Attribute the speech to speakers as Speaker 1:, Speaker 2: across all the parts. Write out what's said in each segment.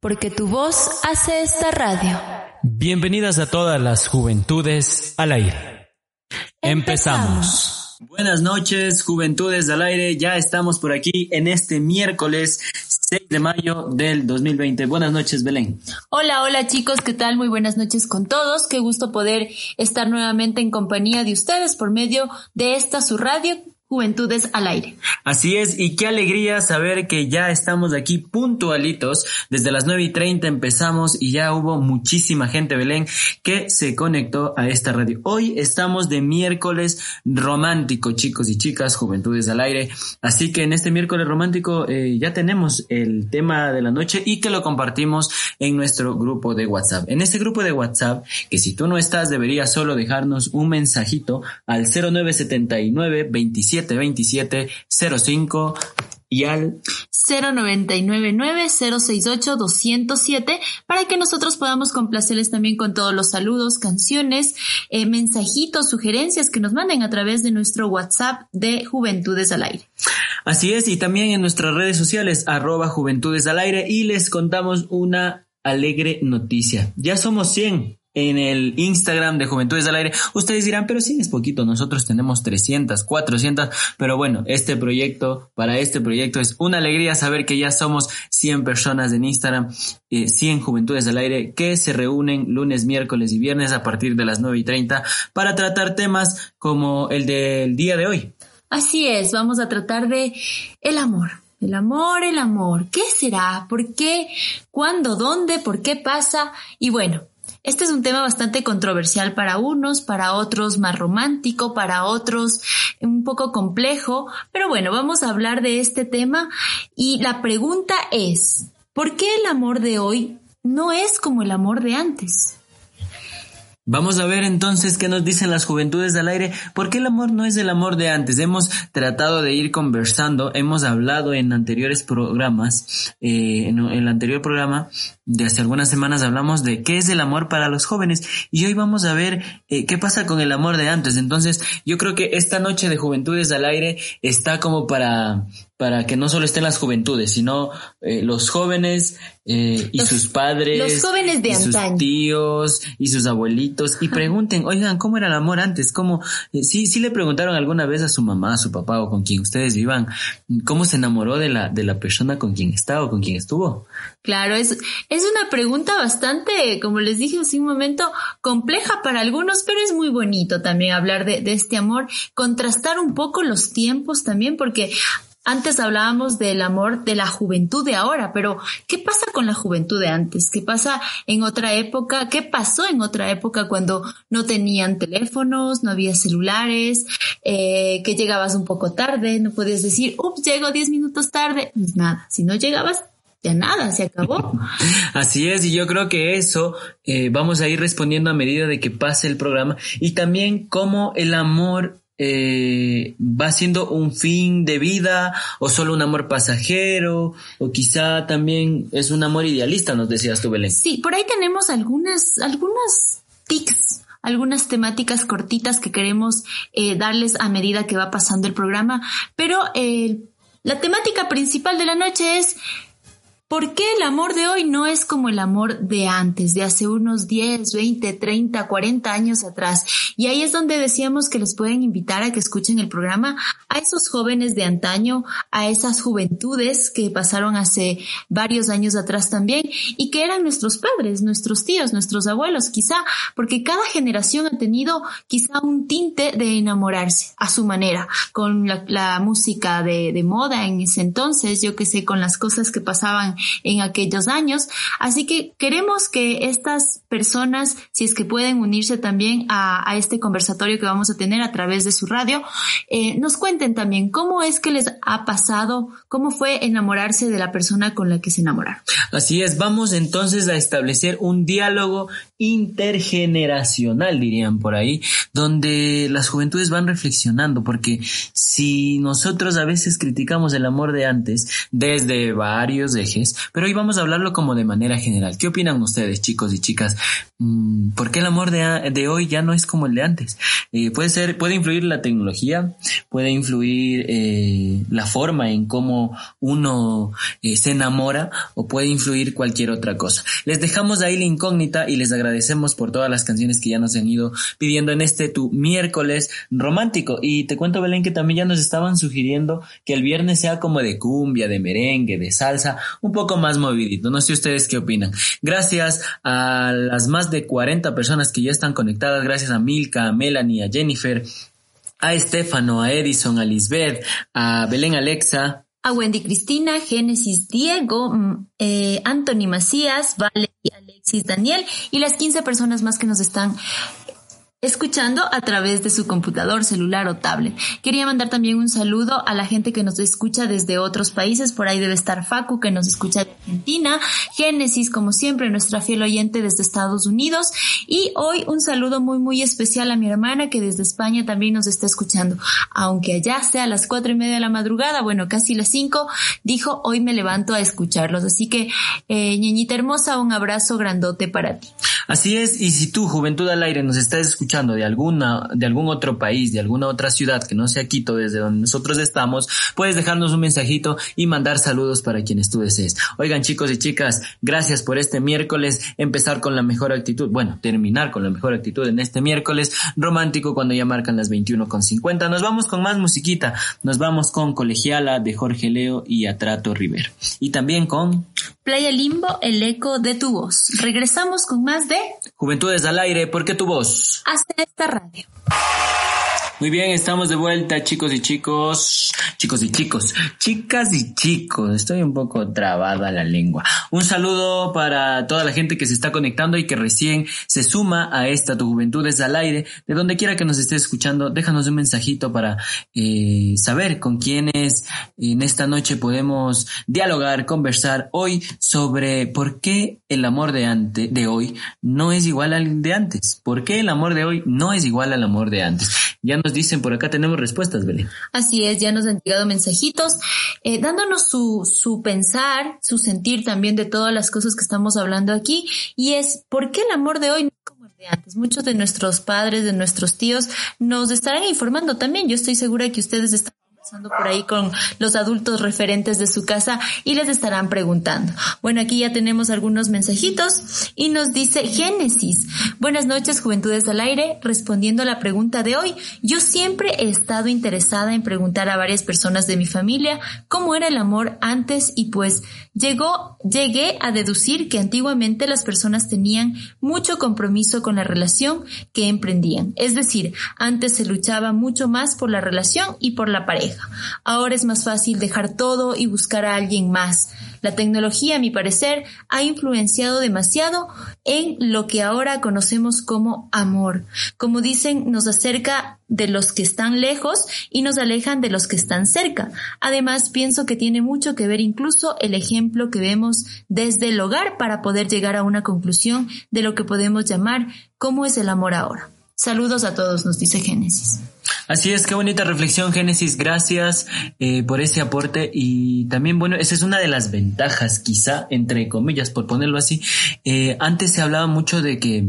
Speaker 1: porque tu voz hace esta radio.
Speaker 2: Bienvenidas a todas las juventudes al aire. Empezamos.
Speaker 3: Buenas noches, juventudes al aire. Ya estamos por aquí en este miércoles 6 de mayo del 2020. Buenas noches, Belén.
Speaker 1: Hola, hola chicos, ¿qué tal? Muy buenas noches con todos. Qué gusto poder estar nuevamente en compañía de ustedes por medio de esta su radio Juventudes al aire.
Speaker 3: Así es, y qué alegría saber que ya estamos aquí puntualitos. Desde las 9 y 30 empezamos y ya hubo muchísima gente, Belén, que se conectó a esta radio. Hoy estamos de miércoles romántico, chicos y chicas, Juventudes al aire. Así que en este miércoles romántico eh, ya tenemos el tema de la noche y que lo compartimos en nuestro grupo de WhatsApp. En este grupo de WhatsApp, que si tú no estás, deberías solo dejarnos un mensajito al 0979 27 27 05 y al
Speaker 1: 0999-068-207 para que nosotros podamos complacerles también con todos los saludos, canciones, eh, mensajitos, sugerencias que nos manden a través de nuestro WhatsApp de Juventudes al Aire.
Speaker 3: Así es, y también en nuestras redes sociales, arroba Juventudes al Aire, y les contamos una alegre noticia. Ya somos 100 en el Instagram de Juventudes al Aire. Ustedes dirán, pero sí es poquito, nosotros tenemos 300, 400, pero bueno, este proyecto, para este proyecto es una alegría saber que ya somos 100 personas en Instagram, 100 eh, Juventudes al Aire que se reúnen lunes, miércoles y viernes a partir de las 9 y 30 para tratar temas como el del día de hoy.
Speaker 1: Así es, vamos a tratar de el amor. El amor, el amor. ¿Qué será? ¿Por qué? ¿Cuándo? ¿Dónde? ¿Por qué pasa? Y bueno, este es un tema bastante controversial para unos, para otros más romántico, para otros un poco complejo, pero bueno, vamos a hablar de este tema y la pregunta es, ¿por qué el amor de hoy no es como el amor de antes?
Speaker 3: Vamos a ver entonces qué nos dicen las juventudes al aire, porque el amor no es el amor de antes. Hemos tratado de ir conversando, hemos hablado en anteriores programas, eh, en, el anterior programa de hace algunas semanas hablamos de qué es el amor para los jóvenes y hoy vamos a ver eh, qué pasa con el amor de antes. Entonces yo creo que esta noche de juventudes al aire está como para para que no solo estén las juventudes, sino eh, los jóvenes eh, y sus padres,
Speaker 1: los jóvenes de
Speaker 3: y sus tíos y sus abuelitos y pregunten, oigan, ¿cómo era el amor antes? ¿Cómo? Eh, sí, sí le preguntaron alguna vez a su mamá, a su papá o con quien ustedes vivan, ¿cómo se enamoró de la de la persona con quien está o con quien estuvo?
Speaker 1: Claro, es es una pregunta bastante, como les dije hace un momento, compleja para algunos, pero es muy bonito también hablar de, de este amor, contrastar un poco los tiempos también, porque antes hablábamos del amor de la juventud de ahora, pero ¿qué pasa con la juventud de antes? ¿Qué pasa en otra época? ¿Qué pasó en otra época cuando no tenían teléfonos, no había celulares, eh, que llegabas un poco tarde, no podías decir, ups, llego 10 minutos tarde? Pues nada, si no llegabas, ya nada, se acabó.
Speaker 3: Así es, y yo creo que eso eh, vamos a ir respondiendo a medida de que pase el programa y también cómo el amor eh, va siendo un fin de vida o solo un amor pasajero o quizá también es un amor idealista, nos decías tú, Belén.
Speaker 1: Sí, por ahí tenemos algunas, algunas tics algunas temáticas cortitas que queremos eh, darles a medida que va pasando el programa, pero eh, la temática principal de la noche es ¿Por qué el amor de hoy no es como el amor de antes, de hace unos 10, 20, 30, 40 años atrás? Y ahí es donde decíamos que les pueden invitar a que escuchen el programa a esos jóvenes de antaño, a esas juventudes que pasaron hace varios años atrás también y que eran nuestros padres, nuestros tíos, nuestros abuelos, quizá, porque cada generación ha tenido quizá un tinte de enamorarse a su manera, con la, música de, de moda en ese entonces, yo que sé, con las cosas que pasaban en aquellos años. Así que queremos que estas personas, si es que pueden unirse también a, este conversatorio que vamos a tener a través de su radio, eh, nos cuenten también cómo es que les ha pasado, cómo fue enamorarse de la persona con la que se enamoraron.
Speaker 3: Así es, vamos entonces a establecer un diálogo intergeneracional, dirían por ahí, donde las juventudes van reflexionando, porque si nosotros a veces criticamos el amor de antes desde varios ejes, pero hoy vamos a hablarlo como de manera general. ¿Qué opinan ustedes, chicos y chicas? Mm, ¿Por qué el amor de, hoy ya no es como el de antes. Eh, puede ser, puede influir la tecnología, puede influir eh, la forma en cómo uno eh, se enamora o puede influir cualquier otra cosa. Les dejamos ahí la incógnita y les agradecemos por todas las canciones que ya nos han ido pidiendo en este tu miércoles romántico. Y te cuento, Belén, que también ya nos estaban sugiriendo que el viernes sea como de cumbia, de merengue, de salsa, un más movidito. No sé ustedes qué opinan. Gracias a las más de 40 personas que ya están conectadas, gracias a Milka, a Melanie, a Jennifer, a Estefano, a Edison, a Lisbeth, a Belén Alexa,
Speaker 1: a Wendy Cristina, Génesis Diego, mm, eh, Anthony Macías, Vale, Alexis Daniel y las 15 personas más que nos están escuchando a través de su computador, celular o tablet. Quería mandar también un saludo a la gente que nos escucha desde otros países. Por ahí debe estar Facu, que nos escucha de Argentina. Génesis, como siempre, nuestra fiel oyente desde Estados Unidos. Y hoy un saludo muy, muy especial a mi hermana que desde España también nos está escuchando. Aunque allá sea a las cuatro y media de la madrugada, bueno, casi las cinco, dijo, hoy me levanto a escucharlos. Así que, eh, ñeñita hermosa, un abrazo grandote para ti.
Speaker 3: Así es, y si tú, Juventud al Aire, nos estás escuchando, de alguna, de algún otro país, de alguna otra ciudad que no sea Quito, desde donde nosotros estamos, puedes dejarnos un mensajito y mandar saludos para quienes tú desees. Oigan chicos y chicas, gracias por este miércoles, empezar con la mejor actitud, bueno, terminar con la mejor actitud en este miércoles romántico cuando ya marcan las 21 con 50. Nos vamos con más musiquita, nos vamos con Colegiala de Jorge Leo y Atrato River. Y también con
Speaker 1: Playa Limbo, el eco de tu voz. Regresamos con más de
Speaker 3: Juventudes al aire, porque tu voz
Speaker 1: hace esta radio.
Speaker 3: Muy bien, estamos de vuelta, chicos y chicos, chicos y chicos, chicas y chicos. Estoy un poco trabada la lengua. Un saludo para toda la gente que se está conectando y que recién se suma a esta Tu Juventud es al aire. De donde quiera que nos esté escuchando, déjanos un mensajito para eh, saber con quiénes en esta noche podemos dialogar, conversar hoy sobre por qué el amor de antes, de hoy, no es igual al de antes. ¿Por qué el amor de hoy no es igual al amor de antes? Ya nos dicen por acá, tenemos respuestas, Belén.
Speaker 1: Así es, ya nos han llegado mensajitos, eh, dándonos su, su pensar, su sentir también de todas las cosas que estamos hablando aquí. Y es, ¿por qué el amor de hoy no es como el de antes? Muchos de nuestros padres, de nuestros tíos, nos estarán informando también. Yo estoy segura que ustedes están por ahí con los adultos referentes de su casa y les estarán preguntando. Bueno, aquí ya tenemos algunos mensajitos y nos dice Génesis. Buenas noches, Juventudes al Aire. Respondiendo a la pregunta de hoy, yo siempre he estado interesada en preguntar a varias personas de mi familia cómo era el amor antes y pues llegó, llegué a deducir que antiguamente las personas tenían mucho compromiso con la relación que emprendían. Es decir, antes se luchaba mucho más por la relación y por la pareja. Ahora es más fácil dejar todo y buscar a alguien más. La tecnología, a mi parecer, ha influenciado demasiado en lo que ahora conocemos como amor. Como dicen, nos acerca de los que están lejos y nos alejan de los que están cerca. Además, pienso que tiene mucho que ver incluso el ejemplo que vemos desde el hogar para poder llegar a una conclusión de lo que podemos llamar cómo es el amor ahora. Saludos a todos, nos dice Génesis.
Speaker 3: Así es, qué bonita reflexión, Génesis. Gracias eh, por ese aporte. Y también, bueno, esa es una de las ventajas, quizá, entre comillas, por ponerlo así. Eh, antes se hablaba mucho de que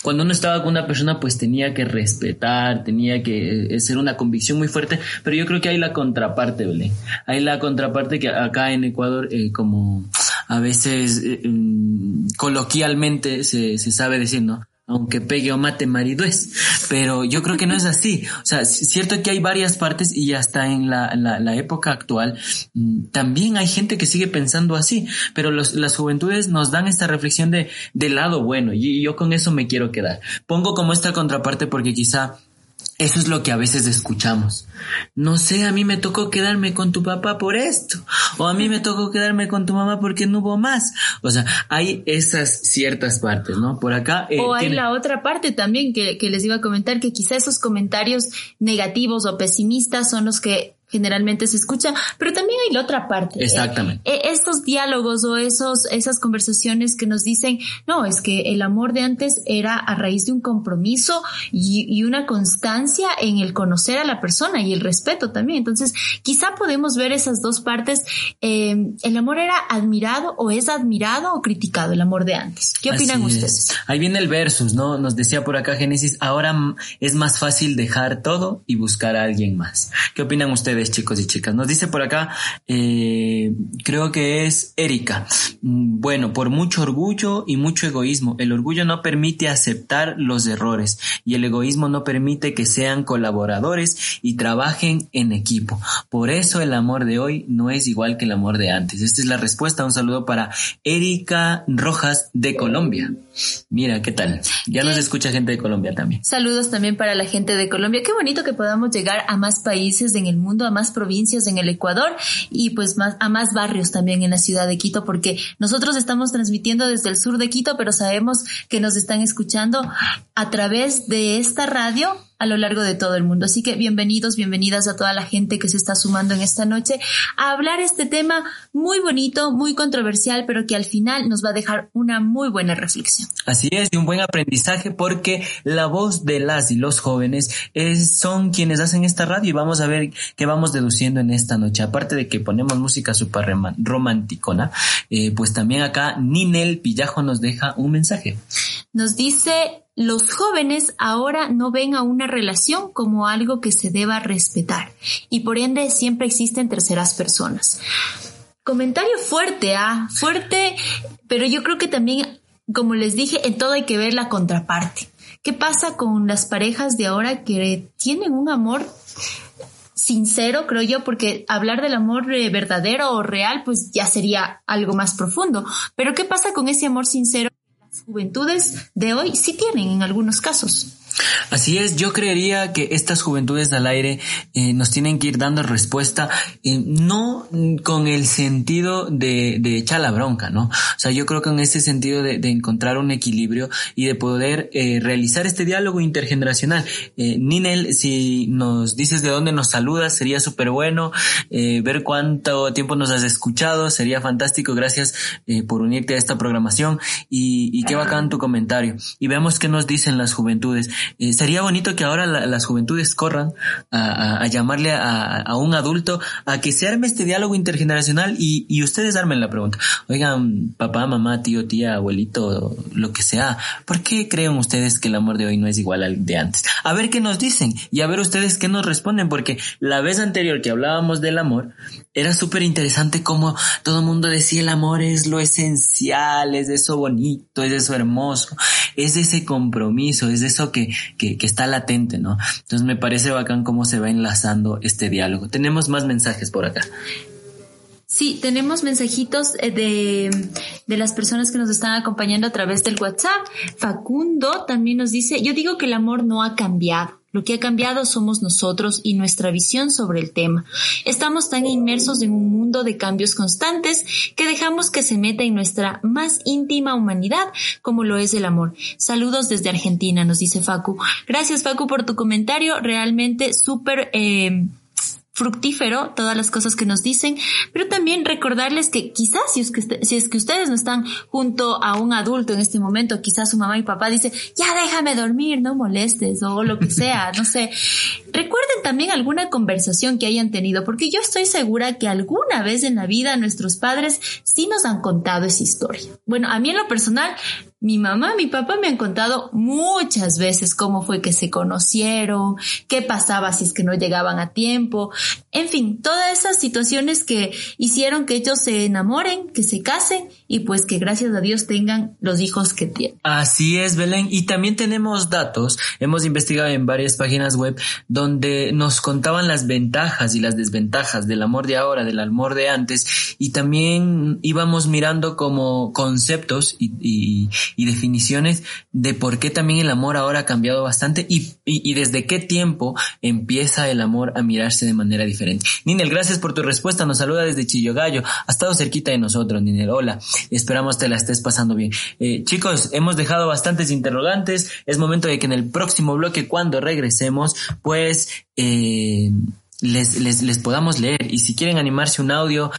Speaker 3: cuando uno estaba con una persona, pues tenía que respetar, tenía que eh, ser una convicción muy fuerte. Pero yo creo que hay la contraparte, ¿vale? Hay la contraparte que acá en Ecuador, como a veces mm, coloquialmente se, se sabe decir, ¿no? Aunque pegue o mate marido es. Pero yo creo que no es así. O sea, es cierto que hay varias partes y hasta en la, la, época actual mm, también hay gente que sigue pensando así. Pero los, las juventudes nos dan esta reflexión de, del lado bueno y yo con eso me quiero quedar. Pongo como esta contraparte porque quizá eso es lo que a veces escuchamos. No sé, a mí me tocó quedarme con tu papá por esto. O a mí me tocó quedarme con tu mamá porque no hubo más. O sea, hay esas ciertas partes, ¿no? Por acá.
Speaker 1: Eh, o hay la otra parte también que, que les iba a comentar, que quizá esos comentarios negativos o pesimistas son los que generalmente se escucha, pero también hay la otra parte.
Speaker 3: Exactamente.
Speaker 1: Eh, estos diálogos o esos, esas conversaciones que nos dicen, no, es que el amor de antes era a raíz de un compromiso y, y una constancia en el conocer a la persona y el respeto también. Entonces, quizá podemos ver esas dos partes. Eh, el amor era admirado o es admirado o criticado, el amor de antes. ¿Qué opinan ustedes?
Speaker 3: Ahí viene el versus, ¿no? Nos decía por acá Génesis, ahora es más fácil dejar todo y buscar a alguien más. ¿Qué opinan ustedes? Chicos y chicas. Nos dice por acá, eh, creo que es Erika. Mm, bueno, por mucho orgullo y mucho egoísmo. El orgullo no permite aceptar los errores y el egoísmo no permite que sean colaboradores y trabajen en equipo. Por eso el amor de hoy no es igual que el amor de antes. Esta es la respuesta. Un saludo para Erika Rojas de Colombia. Mira, ¿qué tal? Ya nos escucha gente de Colombia también.
Speaker 1: Saludos también para la gente de Colombia. Qué bonito que podamos llegar a más países en el mundo, a más provincias en el Ecuador y pues más, a más barrios también en la ciudad de Quito, porque nosotros estamos transmitiendo desde el sur de Quito, pero sabemos que nos están escuchando a través de esta radio a lo largo de todo el mundo. Así que bienvenidos, bienvenidas a toda la gente que se está sumando en esta noche a hablar este tema muy bonito, muy controversial, pero que al final nos va a dejar una muy buena reflexión.
Speaker 3: Así es, y un buen aprendizaje porque la voz de las y los jóvenes es, son quienes hacen esta radio y vamos a ver qué vamos deduciendo en esta noche. Aparte de que ponemos música súper romanticona, eh, pues también acá Ninel Pillajo nos deja un mensaje.
Speaker 1: Nos dice los jóvenes ahora no ven a una relación como algo que se deba respetar y por ende siempre existen terceras personas. Comentario fuerte, ah, fuerte, pero yo creo que también, como les dije, en todo hay que ver la contraparte. ¿Qué pasa con las parejas de ahora que tienen un amor sincero, creo yo, porque hablar del amor eh, verdadero o real, pues ya sería algo más profundo. Pero ¿qué pasa con ese amor sincero? Juventudes de hoy sí tienen en algunos casos.
Speaker 3: Así es, yo creería que estas juventudes al aire eh, nos tienen que ir dando respuesta, eh, no con el sentido de, echar la bronca, ¿no? O sea, yo creo que en ese sentido de, encontrar un equilibrio y de poder eh, realizar este diálogo intergeneracional. Ninel, si nos dices de dónde nos saludas, sería súper bueno. ver cuánto tiempo nos has escuchado, sería fantástico. Gracias por unirte a esta programación y, y qué bacán tu comentario. Y veamos qué nos dicen las juventudes. Eh, sería bonito que ahora las juventudes corran a, llamarle a, un adulto a que se arme este diálogo intergeneracional y, y, ustedes armen la pregunta. Oigan, papá, mamá, tío, tía, abuelito, lo que sea, ¿por qué creen ustedes que el amor de hoy no es igual al de antes? A ver qué nos dicen y a ver ustedes qué nos responden, porque la vez anterior que hablábamos del amor, era súper interesante como todo el mundo decía el amor es lo esencial, es eso bonito, es eso hermoso, es ese compromiso, es eso que, que, que está latente, ¿no? Entonces me parece bacán cómo se va enlazando este diálogo. Tenemos más mensajes por acá.
Speaker 1: Sí, tenemos mensajitos eh, de, de, las personas que nos están acompañando a través del WhatsApp. Facundo también nos dice, yo digo que el amor no ha cambiado. Lo que ha cambiado somos nosotros y nuestra visión sobre el tema. Estamos tan inmersos en un mundo de cambios constantes que dejamos que se meta en nuestra más íntima humanidad como lo es el amor. Saludos desde Argentina, nos dice Facu. Gracias Facu por tu comentario, realmente súper... Eh, fructífero todas las cosas que nos dicen, pero también recordarles que quizás si es que, si es que ustedes no están junto a un adulto en este momento, quizás su mamá y papá dice, ya déjame dormir, no molestes o lo que sea, no sé. Recuerden también alguna conversación que hayan tenido, porque yo estoy segura que alguna vez en la vida nuestros padres sí nos han contado esa historia. Bueno, a mí en lo personal mi mamá, mi papá me han contado muchas veces cómo fue que se conocieron, qué pasaba si es que no llegaban a tiempo, en fin, todas esas situaciones que hicieron que ellos se enamoren, que se casen y pues que gracias a Dios tengan los hijos que tienen.
Speaker 3: Así es, Belén. Y también tenemos datos, hemos investigado en varias páginas web donde nos contaban las ventajas y las desventajas del amor de ahora, del amor de antes y también íbamos mirando como conceptos y y definiciones de por qué también el amor ahora ha cambiado bastante y, y, desde qué tiempo empieza el amor a mirarse de manera diferente. Ninel, gracias por tu respuesta. Nos saluda desde Chillogallo. Ha estado cerquita de nosotros, Ninel. Hola. Esperamos te la estés pasando bien. Eh, chicos, hemos dejado bastantes interrogantes. Es momento de que en el próximo bloque, cuando regresemos, pues, eh, les, les, les podamos leer. Y si quieren animarse un audio,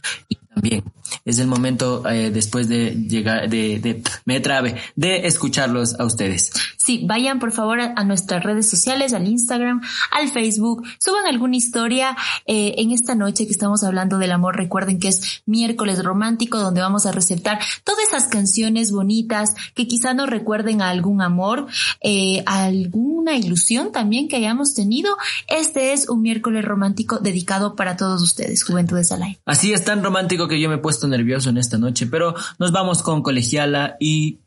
Speaker 3: también es el momento eh, después de llegar, de, de, me trabe, de escucharlos a ustedes.
Speaker 1: Sí, vayan por favor a, nuestras redes sociales, al Instagram, al Facebook, suban alguna historia eh, en esta noche que estamos hablando del amor. Recuerden que es miércoles romántico donde vamos a recetar todas esas canciones bonitas que quizá nos recuerden a algún amor, eh, alguna ilusión también que hayamos tenido. Este es un miércoles romántico dedicado para todos ustedes, Juventudes al
Speaker 3: Así es tan romántico que yo me he puesto nervioso en esta noche, pero nos vamos con Colegiala y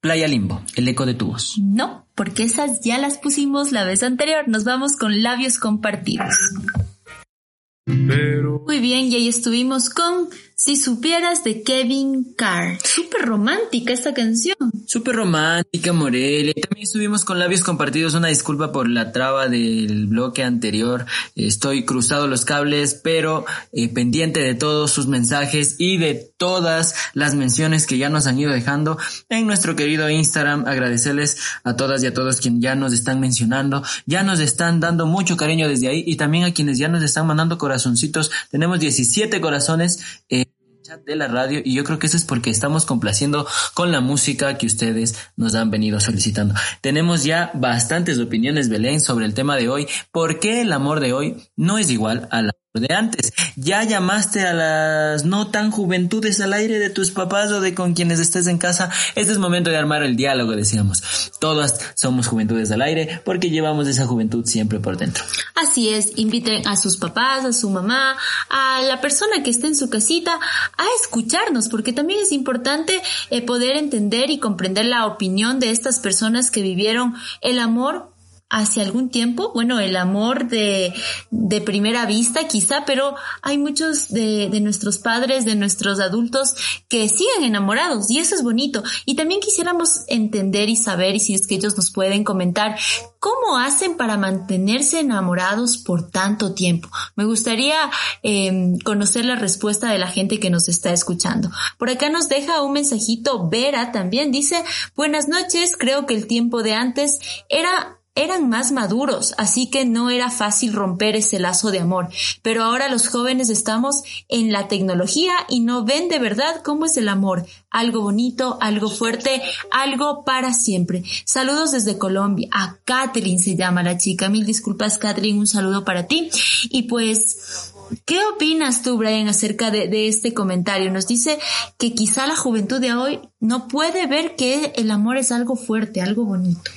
Speaker 3: Playa Limbo, el eco de tu voz.
Speaker 1: No, porque esas ya las pusimos la vez anterior. Nos vamos con labios compartidos. Muy bien, y ahí estuvimos con Si supieras de Kevin Carr. Súper romántica esta canción.
Speaker 3: Súper romántica, Morelia. También estuvimos con labios compartidos. Una disculpa por la traba del bloque anterior. Estoy cruzado los cables, pero eh, pendiente de todos sus mensajes y de todas las menciones que ya nos han ido dejando en nuestro querido Instagram. Agradecerles a todas y a todos quienes ya nos están mencionando, ya nos están dando mucho cariño desde ahí y también a quienes ya nos están mandando corazoncitos. Tenemos 17 corazones. Eh, de la radio y yo creo que eso es porque estamos complaciendo con la música que ustedes nos han venido solicitando. Tenemos ya bastantes opiniones, Belén, sobre el tema de hoy. ¿Por qué el amor de hoy no es igual a la de antes. Ya llamaste a las no tan juventudes al aire de tus papás o de con quienes estés en casa. Este es momento de armar el diálogo, decíamos. Todas somos juventudes al aire porque llevamos esa juventud siempre por dentro.
Speaker 1: Así es, inviten a sus papás, a su mamá, a la persona que esté en su casita a escucharnos porque también es importante eh, poder entender y comprender la opinión de estas personas que vivieron el amor hace algún tiempo, bueno, el amor de, de primera vista quizá, pero hay muchos de, de, nuestros padres, de nuestros adultos que siguen enamorados y eso es bonito. Y también quisiéramos entender y saber, y si es que ellos nos pueden comentar, cómo hacen para mantenerse enamorados por tanto tiempo. Me gustaría eh, conocer la respuesta de la gente que nos está escuchando. Por acá nos deja un mensajito Vera también, dice, buenas noches, creo que el tiempo de antes era eran más maduros, así que no era fácil romper ese lazo de amor. Pero ahora los jóvenes estamos en la tecnología y no ven de verdad cómo es el amor. Algo bonito, algo fuerte, algo para siempre. Saludos desde Colombia. A Catherine se llama la chica. Mil disculpas, Catherine. Un saludo para ti. Y pues, ¿Qué opinas tú, Brian, acerca de, este comentario? Nos dice que quizá la juventud de hoy no puede ver que el amor es algo fuerte, algo bonito.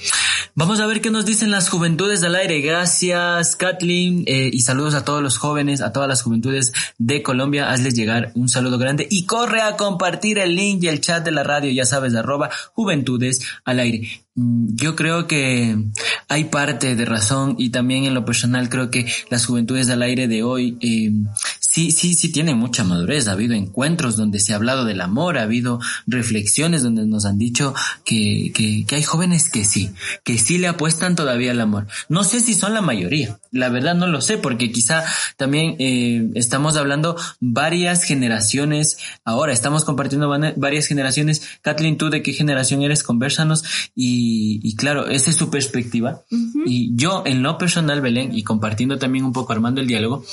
Speaker 3: Vamos a ver qué nos dicen las juventudes del aire. Gracias, Kathleen. Eh, y saludos a todos los jóvenes, a todas las juventudes de Colombia. Hazles llegar un saludo grande y corre a compartir el link y el chat de la radio, ya sabes, arroba juventudes al aire. Mm, yo creo que hay parte de razón y también en lo personal creo que las juventudes al aire de hoy eh, sí, sí, sí tienen mucha madurez. Ha habido encuentros donde se ha hablado del amor, ha habido reflexiones donde nos han dicho que, que, que hay jóvenes que sí, que sí le apuestan todavía al amor. No sé si son la mayoría, la verdad no lo sé, porque quizá también eh, estamos hablando varias generaciones, ahora estamos compartiendo varias generaciones. Kathleen, ¿tú de qué generación eres? Conversanos y, y claro, esa es su perspectiva. Y yo en lo personal, Belén, y compartiendo también un poco armando el diálogo,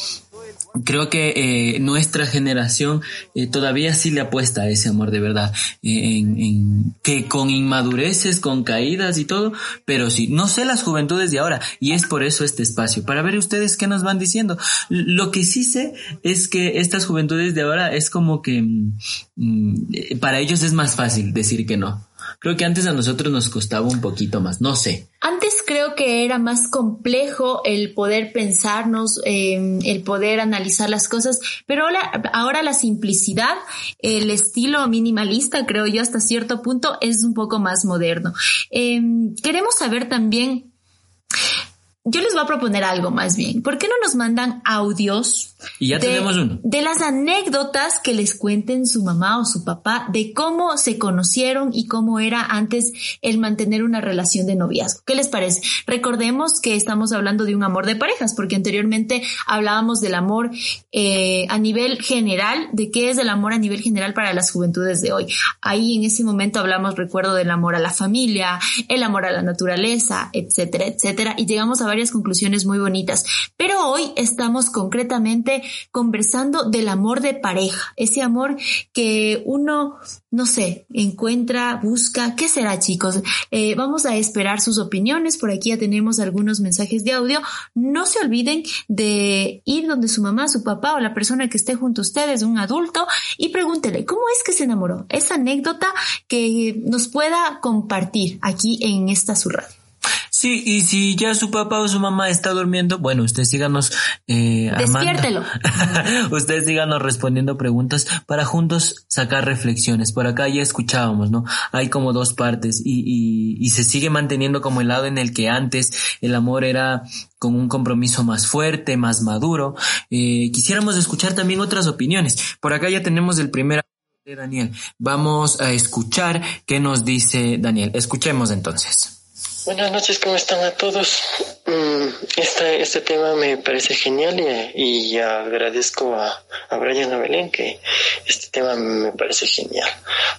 Speaker 3: creo que eh, nuestra generación eh, todavía sí le apuesta a ese amor de verdad, eh, en, en, que con inmadureces, con caídas y todo, pero sí, no sé las juventudes de ahora y es por eso este espacio, para ver ustedes qué nos van diciendo. Lo que sí sé es que estas juventudes de ahora es como que mm, mm para ellos es más fácil decir que no. Creo que antes a nosotros nos costaba un poquito más, no sé.
Speaker 1: Antes creo que era más complejo el poder pensarnos, eh, el poder analizar las cosas, pero ahora, la simplicidad, el estilo minimalista, creo yo, hasta cierto punto es un poco más moderno. Eh, queremos saber también yo les voy a proponer algo más bien. ¿Por qué no nos mandan audios?
Speaker 3: Y ya
Speaker 1: de,
Speaker 3: tenemos uno.
Speaker 1: De las anécdotas que les cuenten su mamá o su papá de cómo se conocieron y cómo era antes el mantener una relación de noviazgo. ¿Qué les parece? Recordemos que estamos hablando de un amor de parejas, porque anteriormente hablábamos del amor eh, a nivel general, de qué es el amor a nivel general para las juventudes de hoy. Ahí en ese momento hablamos, recuerdo, del amor a la familia, el amor a la naturaleza, etcétera, etcétera. Y llegamos a varias conclusiones muy bonitas. Pero hoy estamos concretamente conversando del amor de pareja, ese amor que uno, no sé, encuentra, busca. ¿Qué será, chicos? Eh, vamos a esperar sus opiniones. Por aquí ya tenemos algunos mensajes de audio. No se olviden de ir donde su mamá, su papá o la persona que esté junto a ustedes, un adulto, y pregúntele, ¿cómo es que se enamoró? Esa anécdota que nos pueda compartir aquí en esta su radio.
Speaker 3: Sí, y si ya su papá o su mamá está durmiendo, bueno, usted síganos eh,
Speaker 1: Despiértelo.
Speaker 3: usted síganos respondiendo preguntas para juntos sacar reflexiones. Por acá ya escuchábamos, ¿no? Hay como dos partes y, y, y se sigue manteniendo como el lado en el que antes el amor era con un compromiso más fuerte, más maduro. Eh, quisiéramos escuchar también otras opiniones. Por acá ya tenemos el primer de Daniel. Vamos a escuchar qué nos dice Daniel. Escuchemos entonces.
Speaker 4: Buenas noches, ¿cómo están a todos? Mm, este, este tema me parece genial y, agradezco a, a Brian Abelén que este tema me parece genial.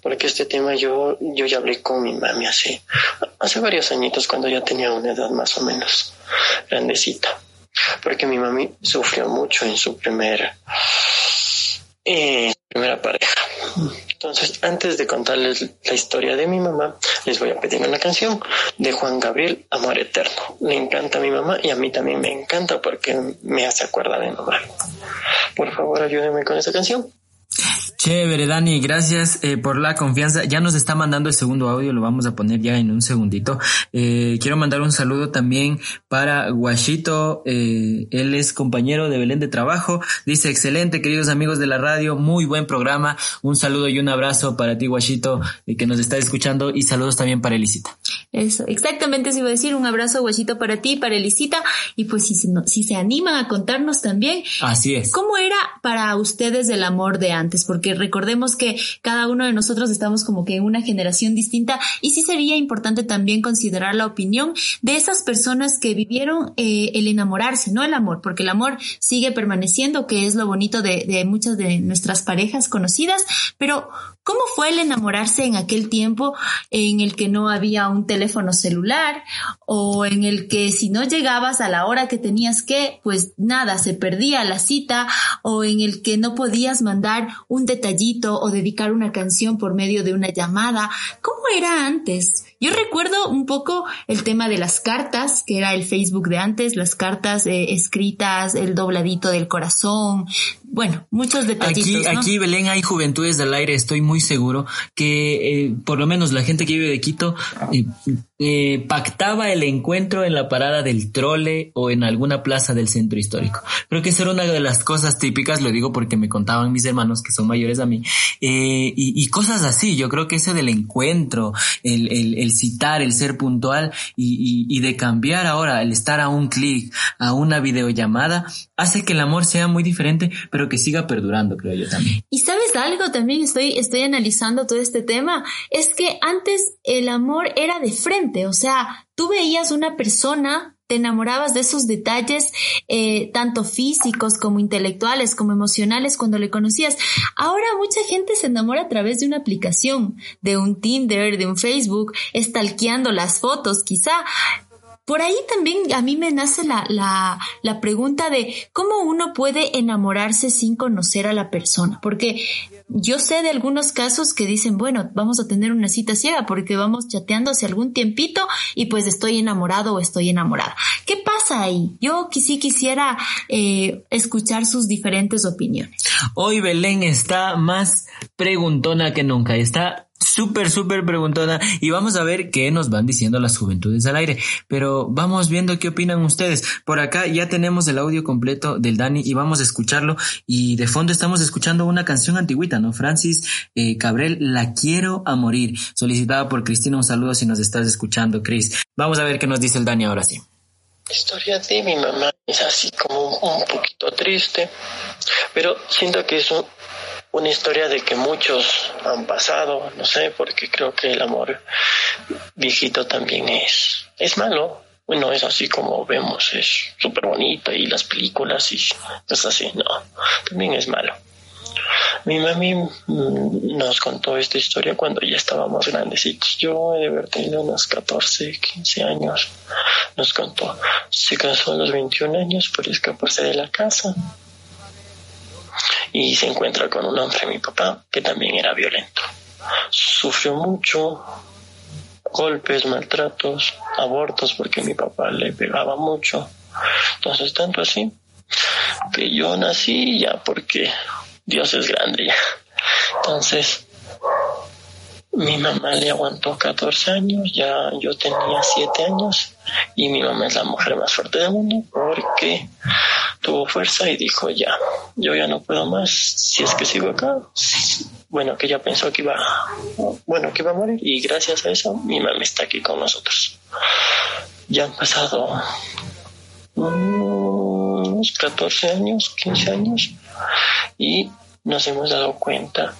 Speaker 4: Porque este tema yo, yo ya hablé con mi mami hace, hace varios añitos cuando ya tenía una edad más o menos grandecita. Porque mi mami sufrió mucho en su primer, eh, primera pareja. Entonces, antes de contarles la historia de mi mamá, les voy a pedir una canción de Juan Gabriel, Amor Eterno. Le encanta a mi mamá y a mí también me encanta porque me hace acordar de mamá. Por favor, ayúdenme con esa canción.
Speaker 3: Chévere, Dani, gracias eh, por la confianza. Ya nos está mandando el segundo audio, lo vamos a poner ya en un segundito. Eh, quiero mandar un saludo también para Guachito, eh, él es compañero de Belén de Trabajo. Dice, excelente, queridos amigos de la radio, muy buen programa. Un saludo y un abrazo para ti, Guachito, que nos está escuchando, y saludos también para Elisita.
Speaker 1: Eso, exactamente eso iba a decir, un abrazo, Guachito, para ti, para Elisita, y pues si, si se animan a contarnos también.
Speaker 3: Así es.
Speaker 1: ¿Cómo era para ustedes el amor de antes? Porque recordemos que cada uno de nosotros estamos como que en una generación distinta y sí sería importante también considerar la opinión de esas personas que vivieron eh, el enamorarse, no el amor, porque el amor sigue permaneciendo, que es lo bonito de, de muchas de nuestras parejas conocidas, pero ¿Cómo fue el enamorarse en aquel tiempo en el que no había un teléfono celular o en el que si no llegabas a la hora que tenías que, pues nada, se perdía la cita o en el que no podías mandar un detallito o dedicar una canción por medio de una llamada? ¿Cómo era antes? Yo recuerdo un poco el tema de las cartas, que era el Facebook de antes, las cartas eh, escritas, el dobladito del corazón, bueno, muchos detallitos.
Speaker 3: Aquí, aquí Belén hay juventudes del aire, estoy muy seguro que eh, por lo menos la gente que vive de Quito eh, eh, pactaba el encuentro en la parada del trole o en alguna plaza del centro histórico. Creo que esa era una de las cosas típicas, lo digo porque me contaban mis hermanos que son mayores a mí, y, y, cosas así. Yo creo que ese del encuentro, el, el, el citar, el ser puntual y, y, y de cambiar ahora, el estar a un clic, a una videollamada, hace que el amor sea muy diferente, pero que siga perdurando, creo yo también.
Speaker 1: Y sabes algo, también estoy, estoy analizando todo este tema, es que antes el amor era de frente, o sea, tú veías una persona te enamorabas de esos detalles, eh, tanto físicos como intelectuales, como emocionales, cuando le conocías. Ahora mucha gente se enamora a través de una aplicación, de un Tinder, de un Facebook, estalqueando las fotos, quizá. Por ahí también a mí me nace la, la, la, pregunta de cómo uno puede enamorarse sin conocer a la persona, porque yo sé de algunos casos que dicen, bueno, vamos a tener una cita ciega porque vamos chateando hace algún tiempito y pues estoy enamorado o estoy enamorada. ¿Qué pasa ahí? Yo sí quisiera eh, escuchar sus diferentes opiniones.
Speaker 3: Hoy Belén está más preguntona que nunca, está súper, súper preguntona y vamos a ver qué nos van diciendo las juventudes al aire. Pero vamos viendo qué opinan ustedes. Por acá ya tenemos el audio completo del Dani y vamos a escucharlo. Y de fondo estamos escuchando una canción antigüita, ¿no? Francis eh, Cabrel, La quiero a morir, solicitada por Cristina. Un saludo si nos estás escuchando, Cris. Vamos a ver qué nos dice el Dani ahora sí.
Speaker 4: La historia de mi mamá es así como un poquito triste, pero siento que es un, una historia de que muchos han pasado, no sé, porque creo que el amor viejito también es, es malo. Bueno, es así como vemos, es súper bonito y las películas y es así, no, también es malo. Mi mami mm, nos contó esta historia cuando ya estábamos grandecitos. Yo he de haber tenido unos 14, 15 años. Nos contó. Se casó a los 21 años por escaparse de la casa. Y se encuentra con un hombre, mi papá, que también era violento. Sufrió mucho, golpes, maltratos, abortos, porque mi papá le pegaba mucho. Entonces, tanto así, que yo nací ya porque Dios es grande ya. Entonces, mi mamá le aguantó 14 años, ya yo tenía 7 años y mi mamá es la mujer más fuerte del mundo porque tuvo fuerza y dijo ya, yo ya no puedo más si es que sigo acá. Bueno, que ella pensó que iba, bueno, que iba a morir y gracias a eso mi mamá está aquí con nosotros. Ya han pasado unos 14 años, 15 años y nos hemos dado cuenta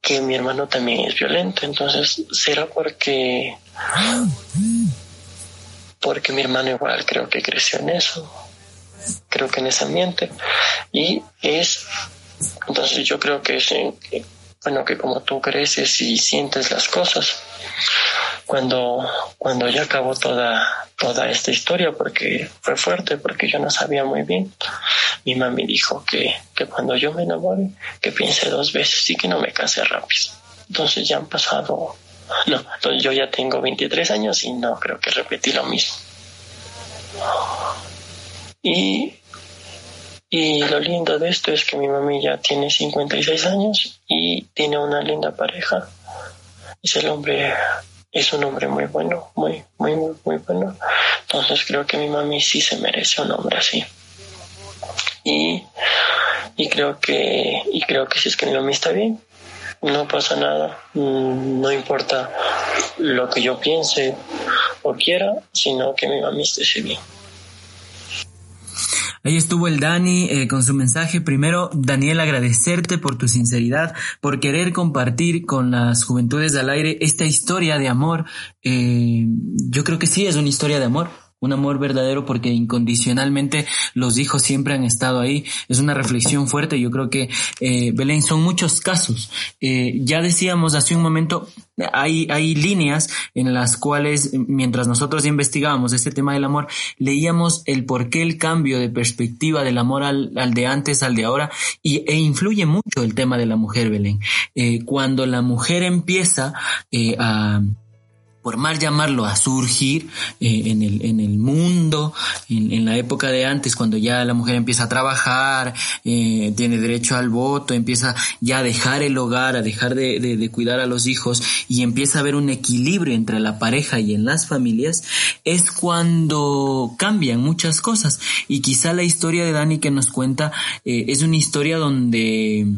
Speaker 4: que mi hermano también es violento, entonces será porque porque mi hermano igual creo que creció en eso, creo que en ese ambiente y es entonces yo creo que es bueno que como tú creces y sientes las cosas cuando cuando ya acabó toda toda esta historia porque fue fuerte porque yo no sabía muy bien mi mami dijo que, que cuando yo me enamore, que piense dos veces y que no me case rápido. Entonces ya han pasado, no, yo ya tengo 23 años y no creo que repetí lo mismo. Y, y lo lindo de esto es que mi mami ya tiene 56 años y tiene una linda pareja. Es el hombre, es un hombre muy bueno, muy, muy, muy, muy bueno. Entonces creo que mi mami sí se merece un hombre así y, y creo que y creo que si es que mi mamá está bien no pasa nada mm, no importa lo que yo piense o quiera sino que mi mamá esté bien
Speaker 3: Ahí estuvo el Dani eh, con su mensaje. Primero, Daniel, agradecerte por tu sinceridad, por querer compartir con las juventudes al aire esta historia de amor. Eh, yo creo que sí es una historia de amor un amor verdadero porque incondicionalmente los hijos siempre han estado ahí. Es una reflexión fuerte. Yo creo que, eh, Belén, son muchos casos. Eh, ya decíamos hace un momento, hay, hay líneas en las cuales, mientras nosotros investigábamos este tema del amor, leíamos el por qué el cambio de perspectiva del amor al, al de antes, al de ahora, y, e influye mucho el tema de la mujer, Belén. Eh, cuando la mujer empieza eh, a por mal llamarlo, a surgir eh, en, el, en el mundo, en, la época de antes, cuando ya la mujer empieza a trabajar, eh, tiene derecho al voto, empieza ya a dejar el hogar, a dejar de, de, cuidar a los hijos y empieza a haber un equilibrio entre la pareja y en las familias, es cuando cambian muchas cosas. Y quizá la historia de Dani que nos cuenta eh, es una historia donde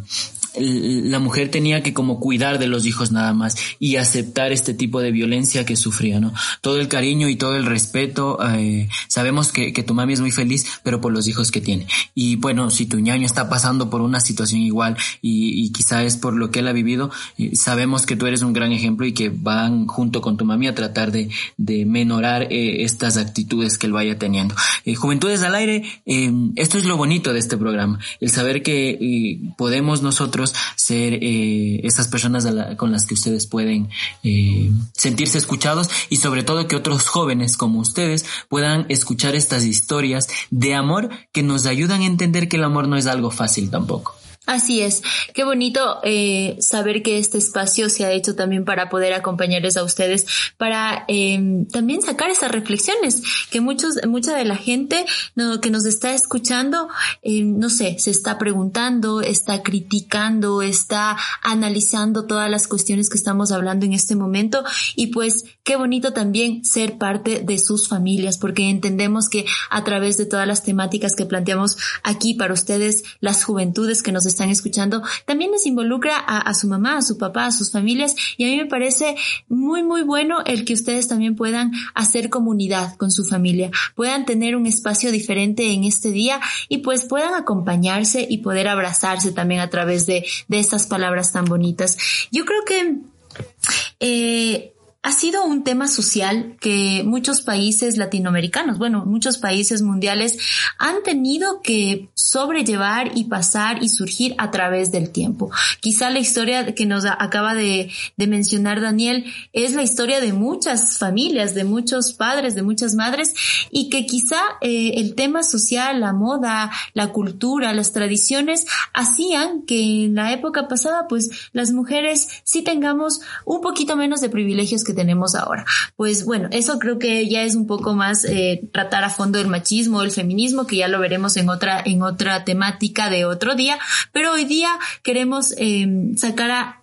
Speaker 3: la mujer tenía que como cuidar de los hijos nada más y aceptar este tipo de violencia que sufría, ¿no? Todo el cariño y todo el respeto, eh, sabemos que, que, tu mami es muy feliz, pero por los hijos que tiene. Y bueno, si tu ñaño está pasando por una situación igual y, y quizá es por lo que él ha vivido, eh, sabemos que tú eres un gran ejemplo y que van junto con tu mami a tratar de, de menorar eh, estas actitudes que él vaya teniendo. Juventudes al aire, esto es lo bonito de este programa, el saber que podemos nosotros ser eh, esas personas con las que ustedes pueden eh, sentirse escuchados y sobre todo que otros jóvenes como ustedes puedan escuchar estas historias de amor que nos ayudan a entender que el amor no es algo fácil tampoco.
Speaker 1: Así es, qué bonito eh, saber que este espacio se ha hecho también para poder acompañarles a ustedes, para eh, también sacar esas reflexiones que muchos, mucha de la gente que nos está escuchando, eh, no sé, se está preguntando, está criticando, está analizando todas las cuestiones que estamos hablando en este momento. Y pues qué bonito también ser parte de sus familias porque entendemos que a través de todas las temáticas que planteamos aquí para ustedes, las juventudes que nos están están escuchando, también les involucra a, su mamá, a su papá, a sus familias y a mí me parece muy, muy bueno el que ustedes también puedan hacer comunidad con su familia, puedan tener un espacio diferente en este día y pues puedan acompañarse y poder abrazarse también a través de, de estas palabras tan bonitas. Yo creo que eh, ha sido un tema social que muchos países latinoamericanos, bueno, muchos países mundiales han tenido que sobrellevar y pasar y surgir a través del tiempo. Quizá la historia que nos acaba de, mencionar Daniel es la historia de muchas familias, de muchos padres, de muchas madres y que quizá eh, el tema social, la moda, la cultura, las tradiciones hacían que en la época pasada pues las mujeres sí tengamos un poquito menos de privilegios que tenemos ahora. Pues bueno, eso creo que ya es un poco más eh, tratar a fondo el machismo, el feminismo, que ya lo veremos en otra, en otra temática de otro día, pero hoy día queremos eh, sacar a,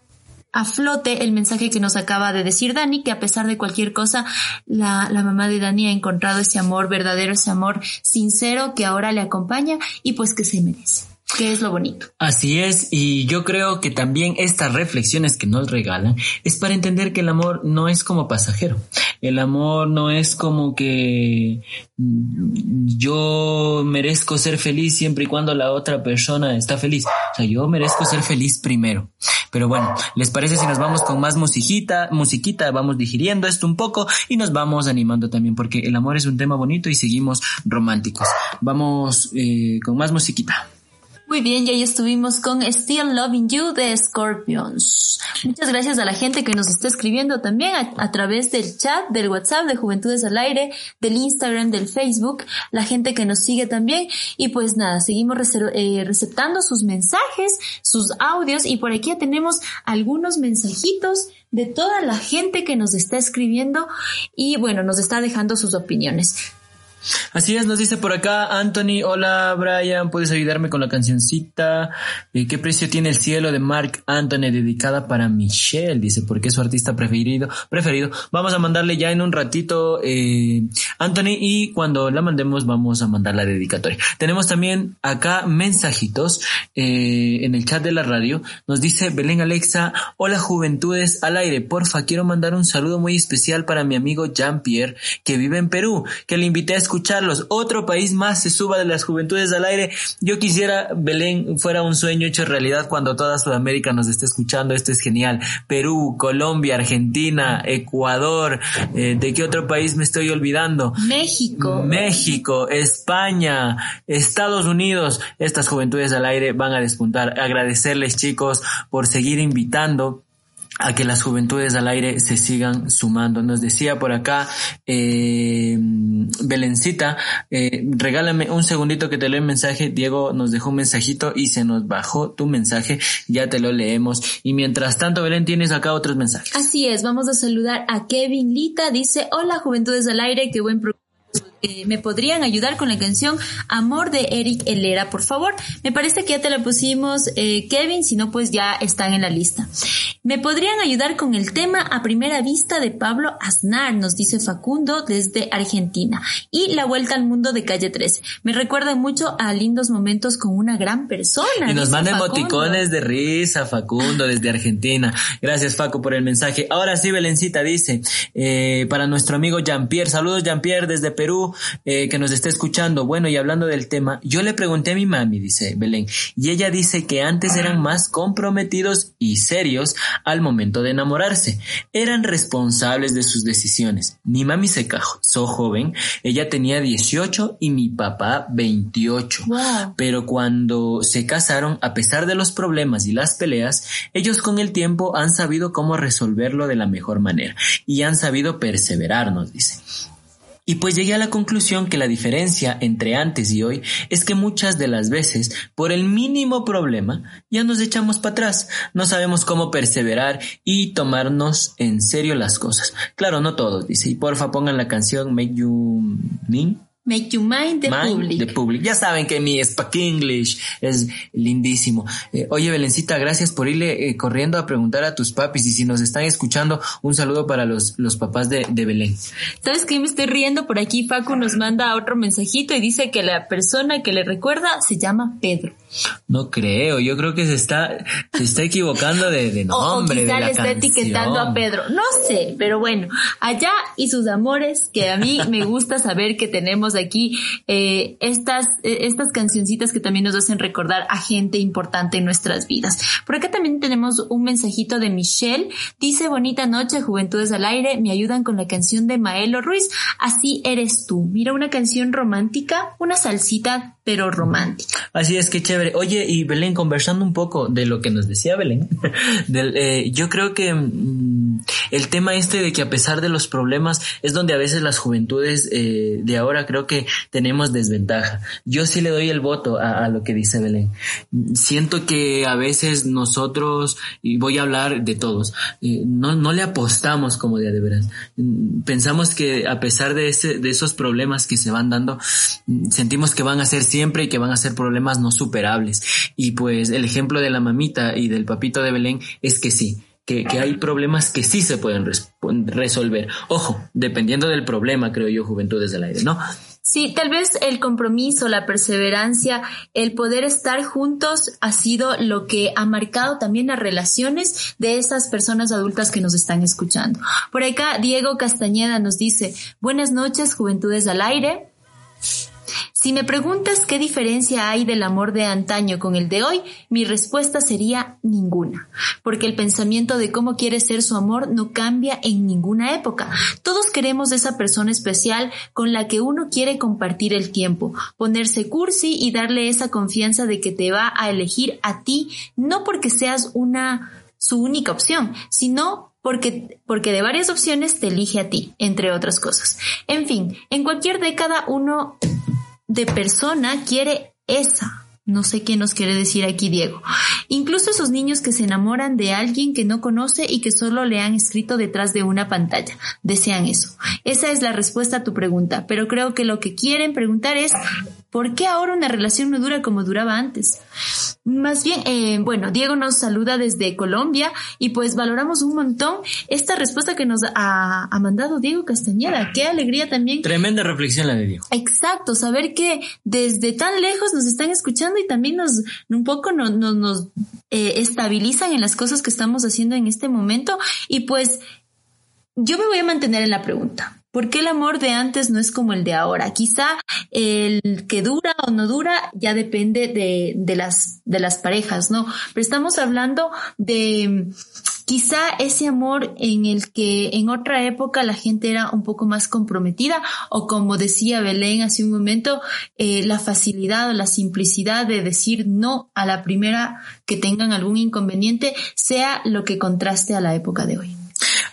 Speaker 1: a flote el mensaje que nos acaba de decir Dani, que a pesar de cualquier cosa, la, la, mamá de Dani ha encontrado ese amor verdadero, ese amor sincero que ahora le acompaña y pues que se merece que es lo bonito.
Speaker 3: Así es, y yo creo que también estas reflexiones que nos regalan es para entender que el amor no es como pasajero. El amor no es como que mm, yo merezco ser feliz siempre y cuando la otra persona está feliz. O sea, yo merezco ser feliz primero. Pero bueno, ¿les parece si nos vamos con más musiquita, musiquita, vamos digiriendo esto un poco y nos vamos animando también porque el amor es un tema bonito y seguimos románticos. Vamos eh, con más musiquita.
Speaker 1: Muy bien, ya estuvimos con Still Loving You de Scorpions. Muchas gracias a la gente que nos está escribiendo también a, través del chat, del WhatsApp de Juventudes al Aire, del Instagram, del Facebook, la gente que nos sigue también. Y pues nada, seguimos eh, receptando sus mensajes, sus audios y por aquí ya tenemos algunos mensajitos de toda la gente que nos está escribiendo y bueno, nos está dejando sus opiniones.
Speaker 3: Así es, nos dice por acá Anthony, hola Brian, ¿puedes ayudarme con la cancioncita? Eh, ¿Qué precio tiene el cielo de Mark Anthony dedicada para Michelle? Dice, porque es su artista preferido. preferido. Vamos a mandarle ya en un ratito eh, Anthony y cuando la mandemos vamos a mandar la dedicatoria. Tenemos también acá mensajitos eh, en el chat de la radio. Nos dice Belén Alexa, hola juventudes al aire, porfa, quiero mandar un saludo muy especial para mi amigo Jean-Pierre que vive en Perú, que le invité a escuchar escucharlos. Otro país más se suba de las juventudes al aire. Yo quisiera, Belén, fuera un sueño hecho realidad cuando toda Sudamérica nos esté escuchando. Esto es genial. Perú, Colombia, Argentina, Ecuador. Eh, ¿De qué otro país me estoy olvidando?
Speaker 1: México.
Speaker 3: México, España, Estados Unidos. Estas juventudes al aire van a despuntar. Agradecerles chicos por seguir invitando a que las juventudes al aire se sigan sumando. Nos decía por acá eh, Belencita, eh, regálame un segundito que te leo el mensaje. Diego nos dejó un mensajito y se nos bajó tu mensaje. Ya te lo leemos. Y mientras tanto, Belén, tienes acá otros mensajes.
Speaker 1: Así es, vamos a saludar a Kevin Lita. Dice, hola juventudes al aire, qué buen programa eh, me podrían ayudar con la canción Amor de Eric Helera, por favor. Me parece que ya te la pusimos, eh, Kevin, si no, pues ya están en la lista. Me podrían ayudar con el tema a primera vista de Pablo Aznar, nos dice Facundo desde Argentina. Y la vuelta al mundo de calle 13. Me recuerda mucho a lindos momentos con una gran persona.
Speaker 3: Y nos manda emoticones de risa, Facundo, desde Argentina. Gracias, Facu, por el mensaje. Ahora sí, Belencita dice, eh, para nuestro amigo Jean-Pierre, saludos Jean-Pierre desde Perú, eh, que nos está escuchando. Bueno, y hablando del tema, yo le pregunté a mi mami, dice Belén, y ella dice que antes eran más comprometidos y serios al momento de enamorarse. Eran responsables de sus decisiones. Mi mami se casó joven, ella tenía 18 y mi papá 28. Pero cuando se casaron, a pesar de los problemas y las peleas, ellos con el tiempo han sabido cómo resolverlo de la mejor manera y han sabido perseverar, nos dice. Y pues llegué a la conclusión que la diferencia entre antes y hoy es que muchas de las veces, por el mínimo problema, ya nos echamos para atrás, no sabemos cómo perseverar y tomarnos en serio las cosas. Claro, no todos, dice, y porfa pongan la canción Make You Mean
Speaker 1: Make You Mind the Public.
Speaker 3: Public. Ya saben que mi Spack English es lindísimo. Eh, oye, Belencita, gracias por irle eh, corriendo a preguntar a tus papis y si nos están escuchando, un saludo para los, los papás de, de Belén.
Speaker 1: ¿Sabes qué? Me estoy riendo por aquí. Facu nos manda otro mensajito y dice que la persona que le recuerda se llama Pedro.
Speaker 3: No creo, yo creo que se está, se está equivocando de, de nombre.
Speaker 1: O,
Speaker 3: quizá
Speaker 1: le está etiquetando a Pedro. No sé, pero bueno, allá y sus amores, que a mí me gusta saber que tenemos aquí eh, estas, eh, estas cancioncitas que también nos hacen recordar a gente importante en nuestras vidas. Por acá también tenemos un mensajito de Michelle. Dice, bonita noche, Juventudes al Aire, me ayudan con la canción de Maelo Ruiz, Así eres tú. Mira, una canción romántica, una salsita, pero romántica.
Speaker 3: Así es, que chévere. Oye, y Belén, conversando un poco de lo que nos decía Belén, eh, yo creo que mm, el tema este de que a pesar de los problemas es donde a veces las juventudes de ahora creo que tenemos desventaja. Yo sí le doy el voto a, lo que dice Belén. Siento que a veces nosotros, y voy a hablar de todos, eh, no, no le apostamos como día de veras. Pensamos que a pesar de, ese, de esos problemas que se van dando, sentimos que van a ser siempre y que van a ser problemas no superables. Y pues el ejemplo de la mamita y del papito de Belén es que sí que, hay problemas que sí se pueden resolver. Ojo, dependiendo del problema, creo yo, Juventudes del Aire, ¿no?
Speaker 1: Sí, tal vez el compromiso, la perseverancia, el poder estar juntos ha sido lo que ha marcado también las relaciones de esas personas adultas que nos están escuchando. Por acá, Diego Castañeda nos dice, buenas noches, Juventudes al Aire. Si me preguntas qué diferencia hay del amor de antaño con el de hoy, mi respuesta sería ninguna, porque el pensamiento de cómo quiere ser su amor no cambia en ninguna época. Todos queremos esa persona especial con la que uno quiere compartir el tiempo, ponerse cursi y darle esa confianza de que te va a elegir a ti, no porque seas una su única opción, sino porque, porque de varias opciones te elige a ti, entre otras cosas. En fin, en cualquier década uno de persona quiere esa. No sé qué nos quiere decir aquí Diego. Incluso esos niños que se enamoran de alguien que no conoce y que solo le han escrito detrás de una pantalla. Desean eso. Esa es la respuesta a tu pregunta, pero creo que lo que quieren preguntar es ¿por qué ahora una relación no dura como duraba antes? Más bien, eh, bueno, Diego nos saluda desde Colombia y pues valoramos un montón esta respuesta que nos ha, mandado Diego Castañeda. Qué alegría también.
Speaker 3: Tremenda reflexión la de Diego.
Speaker 1: Exacto, saber que desde tan lejos nos están escuchando y también nos un poco nos, nos, eh, estabilizan en las cosas que estamos haciendo en este momento. Y pues yo me voy a mantener en la pregunta. ¿Por qué el amor de antes no es como el de ahora? Quizá el que dura o no dura ya depende de, las, de las parejas, ¿no? Pero estamos hablando de quizá ese amor en el que en otra época la gente era un poco más comprometida o como decía Belén hace un momento, eh, la facilidad o la simplicidad de decir no a la primera que tengan algún inconveniente sea lo que contraste a la época de hoy.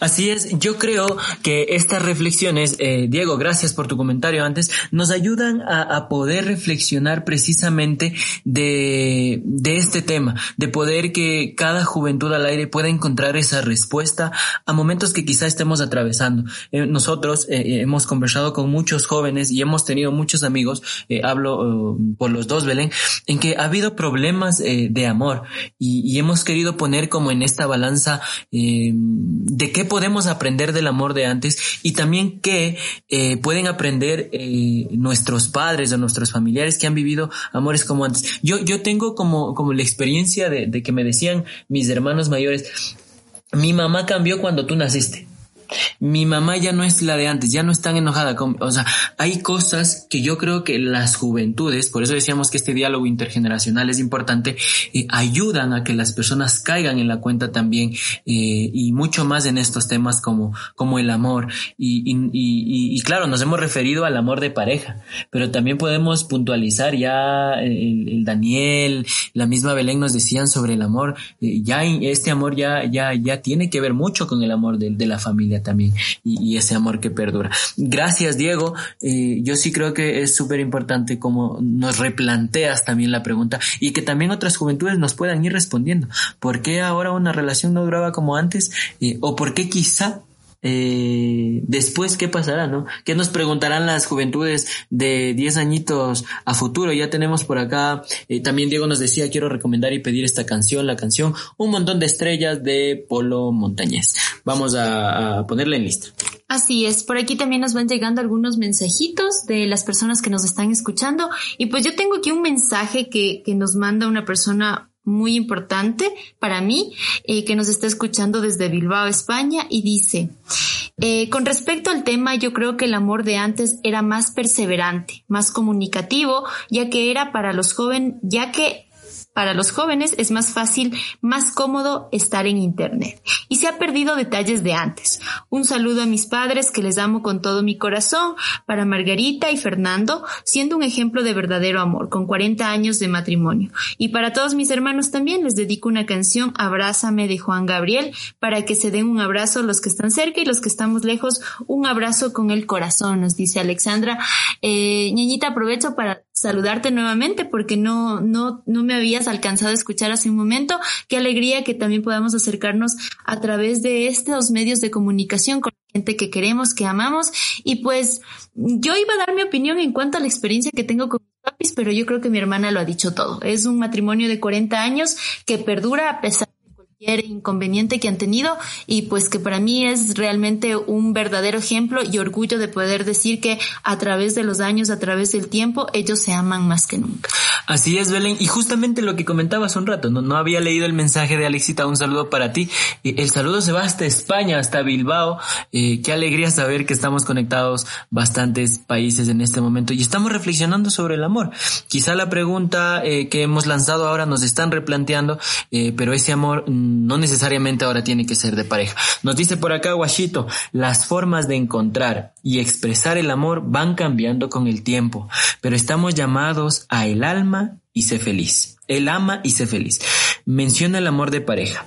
Speaker 3: Así es, yo creo que estas reflexiones, eh, Diego, gracias por tu comentario antes, nos ayudan a, poder reflexionar precisamente de, de, este tema, de poder que cada juventud al aire pueda encontrar esa respuesta a momentos que quizá estemos atravesando. Eh, nosotros eh, hemos conversado con muchos jóvenes y hemos tenido muchos amigos, hablo por los dos, Belén, en que ha habido problemas de amor y, y, hemos querido poner como en esta balanza de qué podemos aprender del amor de antes y también qué eh, pueden aprender eh, nuestros padres o nuestros familiares que han vivido amores como antes. Yo, yo tengo como, como la experiencia de, de que me decían mis hermanos mayores, mi mamá cambió cuando tú naciste. Mi mamá ya no es la de antes, ya no es tan enojada. Con, o sea, hay cosas que yo creo que las juventudes, por eso decíamos que este diálogo intergeneracional es importante, eh, ayudan a que las personas caigan en la cuenta también eh, y mucho más en estos temas como, como el amor. Y, y, y, claro, nos hemos referido al amor de pareja, pero también podemos puntualizar ya el, Daniel, la misma Belén nos decían sobre el amor. Eh, ya este amor ya, ya, ya tiene que ver mucho con el amor de la familia también y, ese amor que perdura. Gracias, Diego. Eh, yo sí creo que es súper importante como nos replanteas también la pregunta y que también otras juventudes nos puedan ir respondiendo. ¿Por qué ahora una relación no duraba como antes? Eh, ¿O por qué quizá eh, después qué pasará, ¿no? ¿Qué nos preguntarán las juventudes de 10 añitos a futuro? Ya tenemos por acá, eh, también Diego nos decía, quiero recomendar y pedir esta canción, la canción Un montón de estrellas de Polo Montañés. Vamos a, ponerla en lista.
Speaker 1: Así es, por aquí también nos van llegando algunos mensajitos de las personas que nos están escuchando y pues yo tengo aquí un mensaje que, que nos manda una persona muy importante para mí, eh, que nos está escuchando desde Bilbao, España, y dice, Eh, con respecto al tema, yo creo que el amor de antes era más perseverante, más comunicativo, ya que era para los jóvenes, ya que para los jóvenes es más fácil, más cómodo estar en Internet. Y se ha perdido detalles de antes. Un saludo a mis padres que les amo con todo mi corazón, para Margarita y Fernando, siendo un ejemplo de verdadero amor, con 40 años de matrimonio. Y para todos mis hermanos también les dedico una canción, Abrázame de Juan Gabriel, para que se den un abrazo los que están cerca y los que estamos lejos, un abrazo con el corazón, nos dice Alexandra. Eh, aprovecho para saludarte nuevamente porque no, no, no me había alcanzado a escuchar hace un momento. Qué alegría que también podamos acercarnos a través de estos medios de comunicación con la gente que queremos, que amamos. Y pues yo iba a dar mi opinión en cuanto a la experiencia que tengo con mis papis, pero yo creo que mi hermana lo ha dicho todo. Es un matrimonio de 40 años que perdura a pesar inconveniente que han tenido y pues que para mí es realmente un verdadero ejemplo y orgullo de poder decir que a través de los años, a través del tiempo, ellos se aman más que nunca.
Speaker 3: Así es, Belén. Y justamente lo que comentabas un rato, no, no había leído el mensaje de Alexita, un saludo para ti. El saludo se va hasta España, hasta Bilbao. Eh, qué alegría saber que estamos conectados bastantes países en este momento y estamos reflexionando sobre el amor. Quizá la pregunta eh, que hemos lanzado ahora nos están replanteando, eh, pero ese amor no necesariamente ahora tiene que ser de pareja. Nos dice por acá Guachito, las formas de encontrar y expresar el amor van cambiando con el tiempo, pero estamos llamados a el alma y sé feliz. El ama y sé feliz. Menciona el amor de pareja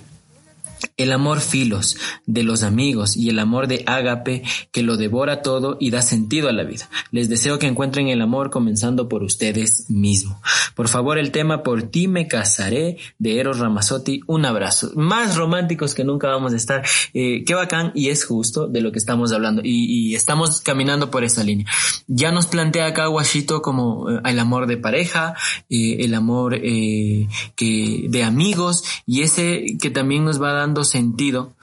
Speaker 3: el amor filos de los amigos y el amor de ágape que lo devora todo y da sentido a la vida. Les deseo que encuentren el amor comenzando por ustedes mismos. Por favor, el tema Por ti me casaré de Eros Ramazzotti. Un abrazo. Más románticos que nunca vamos a estar. Eh, qué bacán y es justo de lo que estamos hablando y, estamos caminando por esa línea. Ya nos plantea acá Washito como eh, el amor de pareja, eh, el amor que de amigos y ese que también nos va dando sentido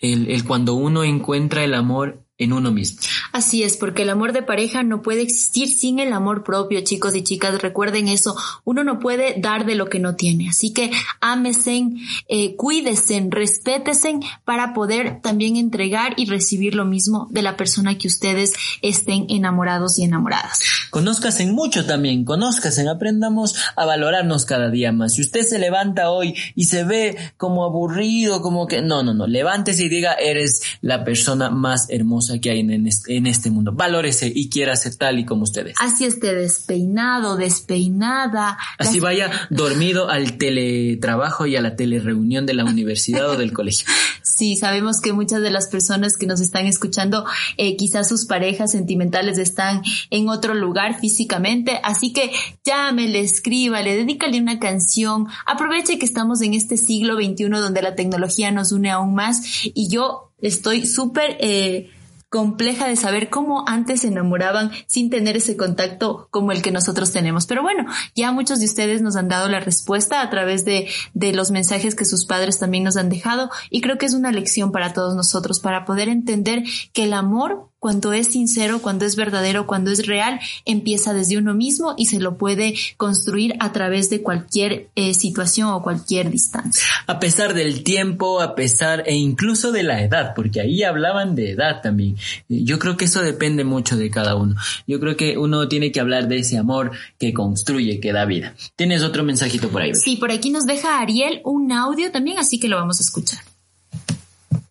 Speaker 3: el, el cuando uno encuentra el amor en uno mismo.
Speaker 1: Así es, porque el amor de pareja no puede existir sin el amor propio, chicos y chicas. Recuerden eso. Uno no puede dar de lo que no tiene. Así que ámesen, eh, cuídesen, respétesen para poder también entregar y recibir lo mismo de la persona que ustedes estén enamorados y enamoradas.
Speaker 3: Conózcasen mucho también, conózcasen, aprendamos a valorarnos cada día más. Si usted se levanta hoy y se ve como aburrido, como que no, no, no, levántese y diga, eres la persona más hermosa que hay en este, en este mundo. Valórese y quiera ser tal y como ustedes.
Speaker 1: Así esté despeinado, despeinada.
Speaker 3: Así vaya dormido al teletrabajo y a la telereunión de la universidad o del colegio.
Speaker 1: Sí, sabemos que muchas de las personas que nos están escuchando, eh, quizás sus parejas sentimentales están en otro lugar físicamente, así que llámele, escríbale, dedícale una canción, aproveche que estamos en este siglo XXI donde la tecnología nos une aún más y yo estoy súper... Eh, compleja de saber cómo antes se enamoraban sin tener ese contacto como el que nosotros tenemos. Pero bueno, ya muchos de ustedes nos han dado la respuesta a través de, de los mensajes que sus padres también nos han dejado y creo que es una lección para todos nosotros para poder entender que el amor cuando es sincero, cuando es verdadero, cuando es real, empieza desde uno mismo y se lo puede construir a través de cualquier eh, situación o cualquier distancia.
Speaker 3: A pesar del tiempo, a pesar e incluso de la edad, porque ahí hablaban de edad también. Yo creo que eso depende mucho de cada uno. Yo creo que uno tiene que hablar de ese amor que construye, que da vida. ¿Tienes otro mensajito por ahí?
Speaker 1: Sí, por aquí nos deja Ariel un audio también, así que lo vamos a escuchar.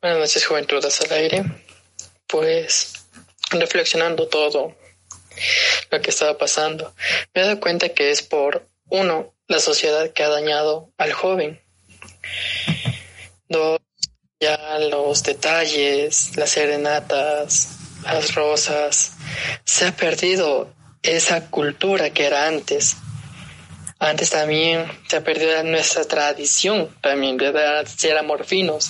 Speaker 4: Buenas noches, Juventudes al aire. Pues reflexionando todo lo que estaba pasando, me he dado cuenta que es por, uno, la sociedad que ha dañado al joven. Dos, ya los detalles, las serenatas, las rosas, se ha perdido esa cultura que era antes. Antes también se ha perdido nuestra tradición también de ser amorfinos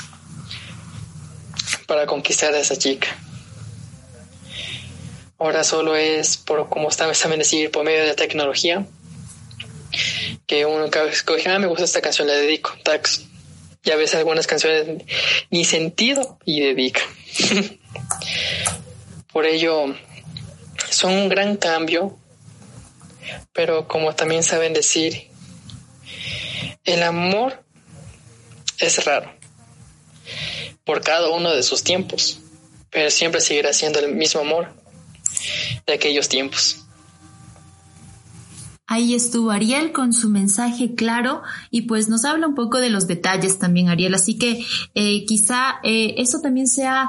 Speaker 4: para conquistar a esa chica. Ahora solo es por, como saben decir, por medio de la tecnología, que uno escoge, ah, me gusta esta canción, la dedico, tax. Ya ves algunas canciones ni sentido y dedica. por ello, son un gran cambio, pero como también saben decir, el amor es raro por cada uno de sus tiempos pero siempre seguirá siendo el mismo amor de aquellos tiempos.
Speaker 1: Ahí estuvo Ariel con su mensaje claro y pues nos habla un poco de los detalles también Ariel, así que eh, quizá eh, eso también sea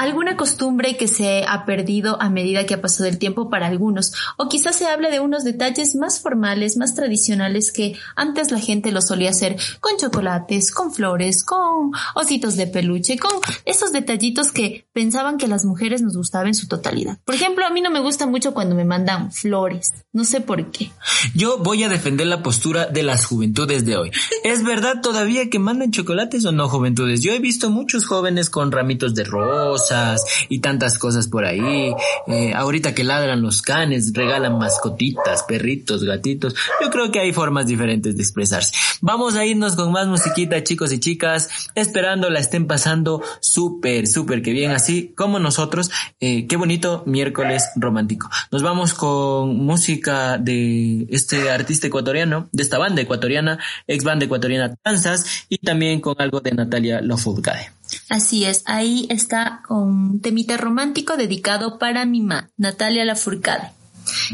Speaker 1: alguna costumbre que se ha perdido a medida que ha pasado el tiempo para algunos, o quizás se hable de unos detalles más formales, más tradicionales que antes la gente lo solía hacer con chocolates, con flores, con ositos de peluche, con esos detallitos que pensaban que las mujeres nos gustaban en su totalidad. Por ejemplo, a mí no me gusta mucho cuando me mandan flores, no sé por qué.
Speaker 3: Yo voy a defender la postura de las juventudes de hoy. ¿Es verdad todavía que mandan chocolates o no, juventudes? Yo he visto muchos jóvenes con ramitos de rosa, y tantas cosas por ahí. Eh, ahorita que ladran los canes, regalan mascotitas, perritos, gatitos. Yo creo que hay formas diferentes de expresarse. Vamos a irnos con más musiquita, chicos y chicas, esperando la estén pasando súper, súper que bien, así como nosotros. Eh, qué bonito miércoles romántico. Nos vamos con música de este artista ecuatoriano, de esta banda ecuatoriana, ex banda ecuatoriana Tanzas, y también con algo de Natalia Lofourcade.
Speaker 1: Así es, ahí está con temita romántico dedicado para mi ma, Natalia Lafourcade.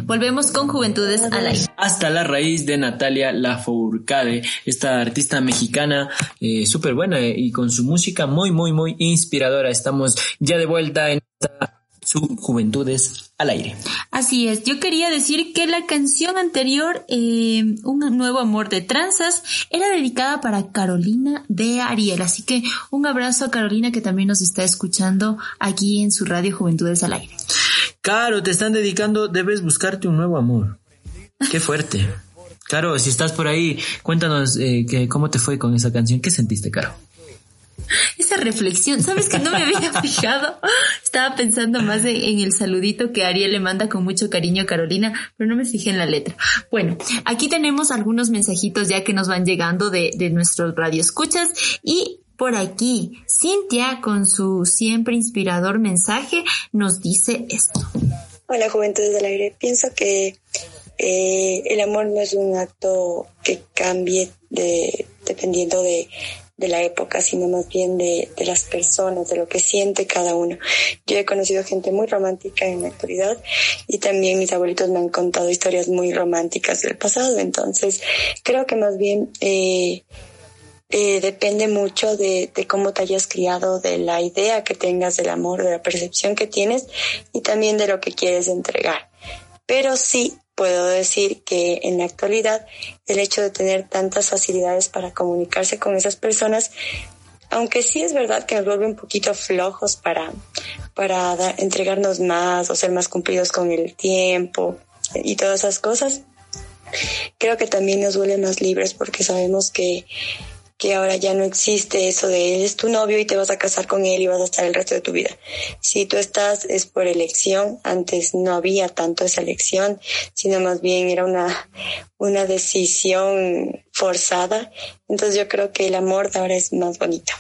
Speaker 1: Volvemos con Juventudes a la
Speaker 3: Hasta la raíz de Natalia Lafourcade, esta artista mexicana eh, súper buena eh, y con su música muy, muy, muy inspiradora. Estamos ya de vuelta en esta su Juventudes al aire.
Speaker 1: Así es, yo quería decir que la canción anterior, eh, Un nuevo amor de tranzas, era dedicada para Carolina de Ariel, así que un abrazo a Carolina que también nos está escuchando aquí en su radio Juventudes al aire.
Speaker 3: Caro, te están dedicando, debes buscarte un nuevo amor. Qué fuerte. Caro, si estás por ahí, cuéntanos eh, que, cómo te fue con esa canción. ¿Qué sentiste, Caro?
Speaker 1: Esa reflexión, ¿sabes que no me había fijado? Estaba pensando más en el saludito que Ariel le manda con mucho cariño a Carolina, pero no me fijé en la letra. Bueno, aquí tenemos algunos mensajitos ya que nos van llegando de, de nuestros radioescuchas y por aquí, Cintia, con su siempre inspirador mensaje, nos dice esto.
Speaker 5: Hola, Juventud del Aire. Pienso que eh, el amor no es un acto que cambie de, dependiendo de, de la época, sino más bien de, de, las personas, de lo que siente cada uno. Yo he conocido gente muy romántica en la actualidad y también mis abuelitos me han contado historias muy románticas del pasado, entonces creo que más bien eh, eh, depende mucho de, de cómo te hayas criado, de la idea que tengas del amor, de la percepción que tienes y también de lo que quieres entregar. Pero sí, puedo decir que en la actualidad el hecho de tener tantas facilidades para comunicarse con esas personas, aunque sí es verdad que nos vuelve un poquito flojos para, para entregarnos más o ser más cumplidos con el tiempo y todas esas cosas, creo que también nos vuelve más libres porque sabemos que que ahora ya no existe eso de él es tu novio y te vas a casar con él y vas a estar el resto de tu vida. Si tú estás es por elección, antes no había tanto esa elección, sino más bien era una, una decisión forzada. Entonces yo creo que el amor de ahora es más bonito.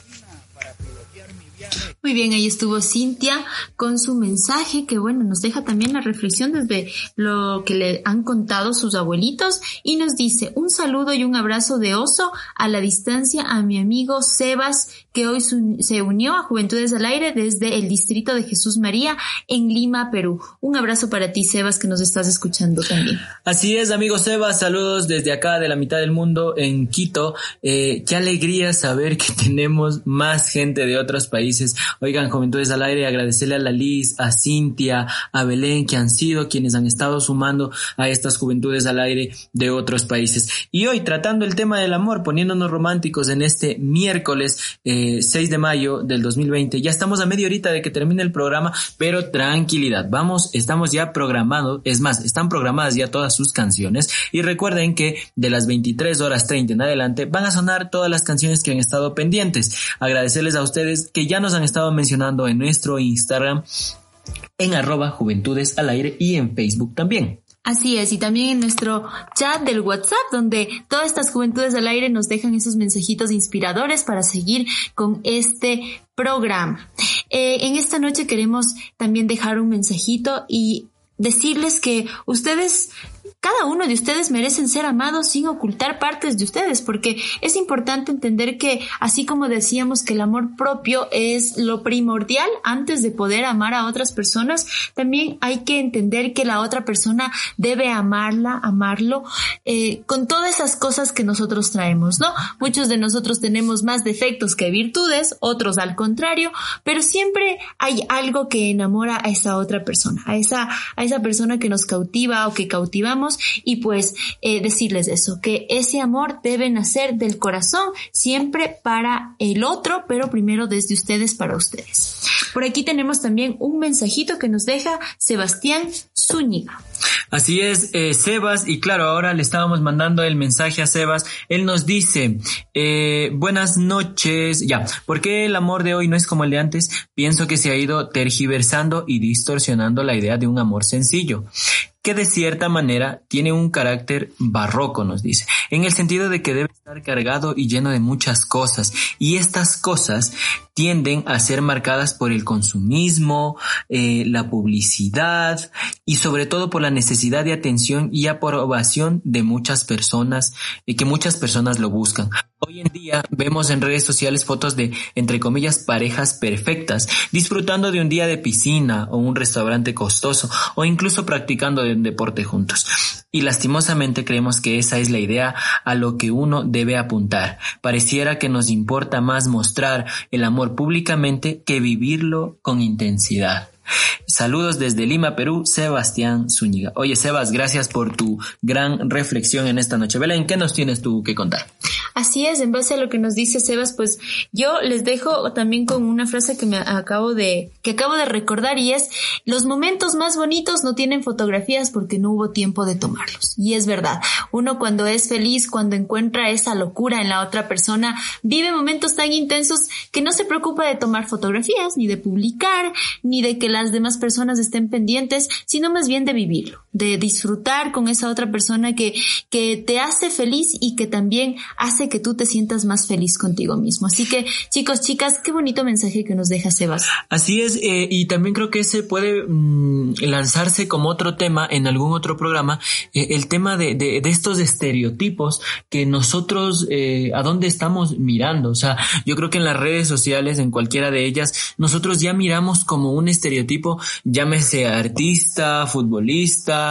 Speaker 1: Muy bien, ahí estuvo Cintia con su mensaje que bueno, nos deja también la reflexión desde lo que le han contado sus abuelitos y nos dice un saludo y un abrazo de oso a la distancia a mi amigo Sebas que hoy se unió a Juventudes al Aire desde el distrito de Jesús María en Lima, Perú. Un abrazo para ti Sebas que nos estás escuchando también.
Speaker 3: Así es, amigo Sebas, saludos desde acá de la mitad del mundo en Quito. Eh, qué alegría saber que tenemos más gente de otros países Oigan, Juventudes al Aire, agradecerle a la Liz, a Cintia, a Belén, que han sido quienes han estado sumando a estas Juventudes al Aire de otros países. Y hoy, tratando el tema del amor, poniéndonos románticos en este miércoles 6 eh, de mayo del 2020, ya estamos a media horita de que termine el programa, pero tranquilidad, vamos, estamos ya programados, es más, están programadas ya todas sus canciones y recuerden que de las 23 horas 30 en adelante van a sonar todas las canciones que han estado pendientes. Agradecerles a ustedes que ya nos han estado mencionando en nuestro Instagram, en arroba juventudes al aire y en Facebook también.
Speaker 1: Así es, y también en nuestro chat del WhatsApp, donde todas estas juventudes al aire nos dejan esos mensajitos inspiradores para seguir con este programa. Eh, en esta noche queremos también dejar un mensajito y decirles que ustedes cada uno de ustedes merecen ser amados sin ocultar partes de ustedes, porque es importante entender que, así como decíamos que el amor propio es lo primordial antes de poder amar a otras personas, también hay que entender que la otra persona debe amarla, amarlo, eh, con todas esas cosas que nosotros traemos, ¿no? Muchos de nosotros tenemos más defectos que virtudes, otros al contrario, pero siempre hay algo que enamora a esa otra persona, a esa, a esa persona que nos cautiva o que cautivamos y pues eh, decirles eso, que ese amor debe nacer del corazón siempre para el otro, pero primero desde ustedes para ustedes. Por aquí tenemos también un mensajito que nos deja Sebastián Zúñiga.
Speaker 3: Así es, eh, Sebas, y claro, ahora le estábamos mandando el mensaje a Sebas. Él nos dice, eh, buenas noches, ya, ¿por qué el amor de hoy no es como el de antes? Pienso que se ha ido tergiversando y distorsionando la idea de un amor sencillo que de cierta manera tiene un carácter barroco, nos dice, en el sentido de que debe estar cargado y lleno de muchas cosas, y estas cosas tienden a ser marcadas por el consumismo, eh, la publicidad y sobre todo por la necesidad de atención y aprobación de muchas personas y que muchas personas lo buscan. Hoy en día vemos en redes sociales fotos de, entre comillas, parejas perfectas, disfrutando de un día de piscina o un restaurante costoso o incluso practicando un deporte juntos. Y lastimosamente creemos que esa es la idea a lo que uno debe apuntar. Pareciera que nos importa más mostrar el amor públicamente que vivirlo con intensidad. Saludos desde Lima, Perú, Sebastián Zúñiga. Oye, Sebas, gracias por tu gran reflexión en esta noche. Belén, ¿qué nos tienes tú que contar?
Speaker 1: Así es, en base a lo que nos dice Sebas, pues yo les dejo también con una frase que me acabo de, que acabo de recordar y es, los momentos más bonitos no tienen fotografías porque no hubo tiempo de tomarlos. Y es verdad, uno cuando es feliz, cuando encuentra esa locura en la otra persona, vive momentos tan intensos que no se preocupa de tomar fotografías, ni de publicar, ni de que las demás personas estén pendientes, sino más bien de vivirlo, de disfrutar con esa otra persona que, que te hace feliz y que también hace que tú te sientas más feliz contigo mismo. Así que, chicos, chicas, qué bonito mensaje que nos deja Sebas.
Speaker 3: Así es, eh, y también creo que ese puede mm, lanzarse como otro tema en algún otro programa, eh, el tema de, de, estos estereotipos que nosotros, eh, a dónde estamos mirando. O sea, yo creo que en las redes sociales, en cualquiera de ellas, nosotros ya miramos como un estereotipo, llámese artista, futbolista,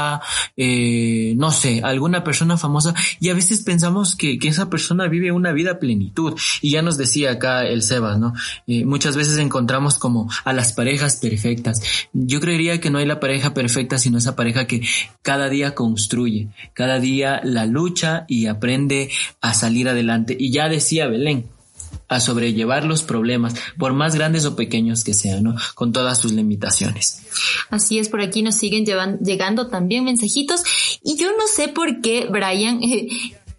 Speaker 3: no sé, alguna persona famosa, y a veces pensamos que, que esa persona vive una vida plenitud. Y ya nos decía acá el Sebas, ¿no? Eh, muchas veces encontramos como a las parejas perfectas. Yo creería que no hay la pareja perfecta, sino esa pareja que cada día construye, cada día la lucha y aprende a salir adelante. Y ya decía Belén, a sobrellevar los problemas, por más grandes o pequeños que sean, ¿no? Con todas sus limitaciones.
Speaker 1: Así es, por aquí nos siguen llegando también mensajitos y yo no sé por qué, Brian, eh,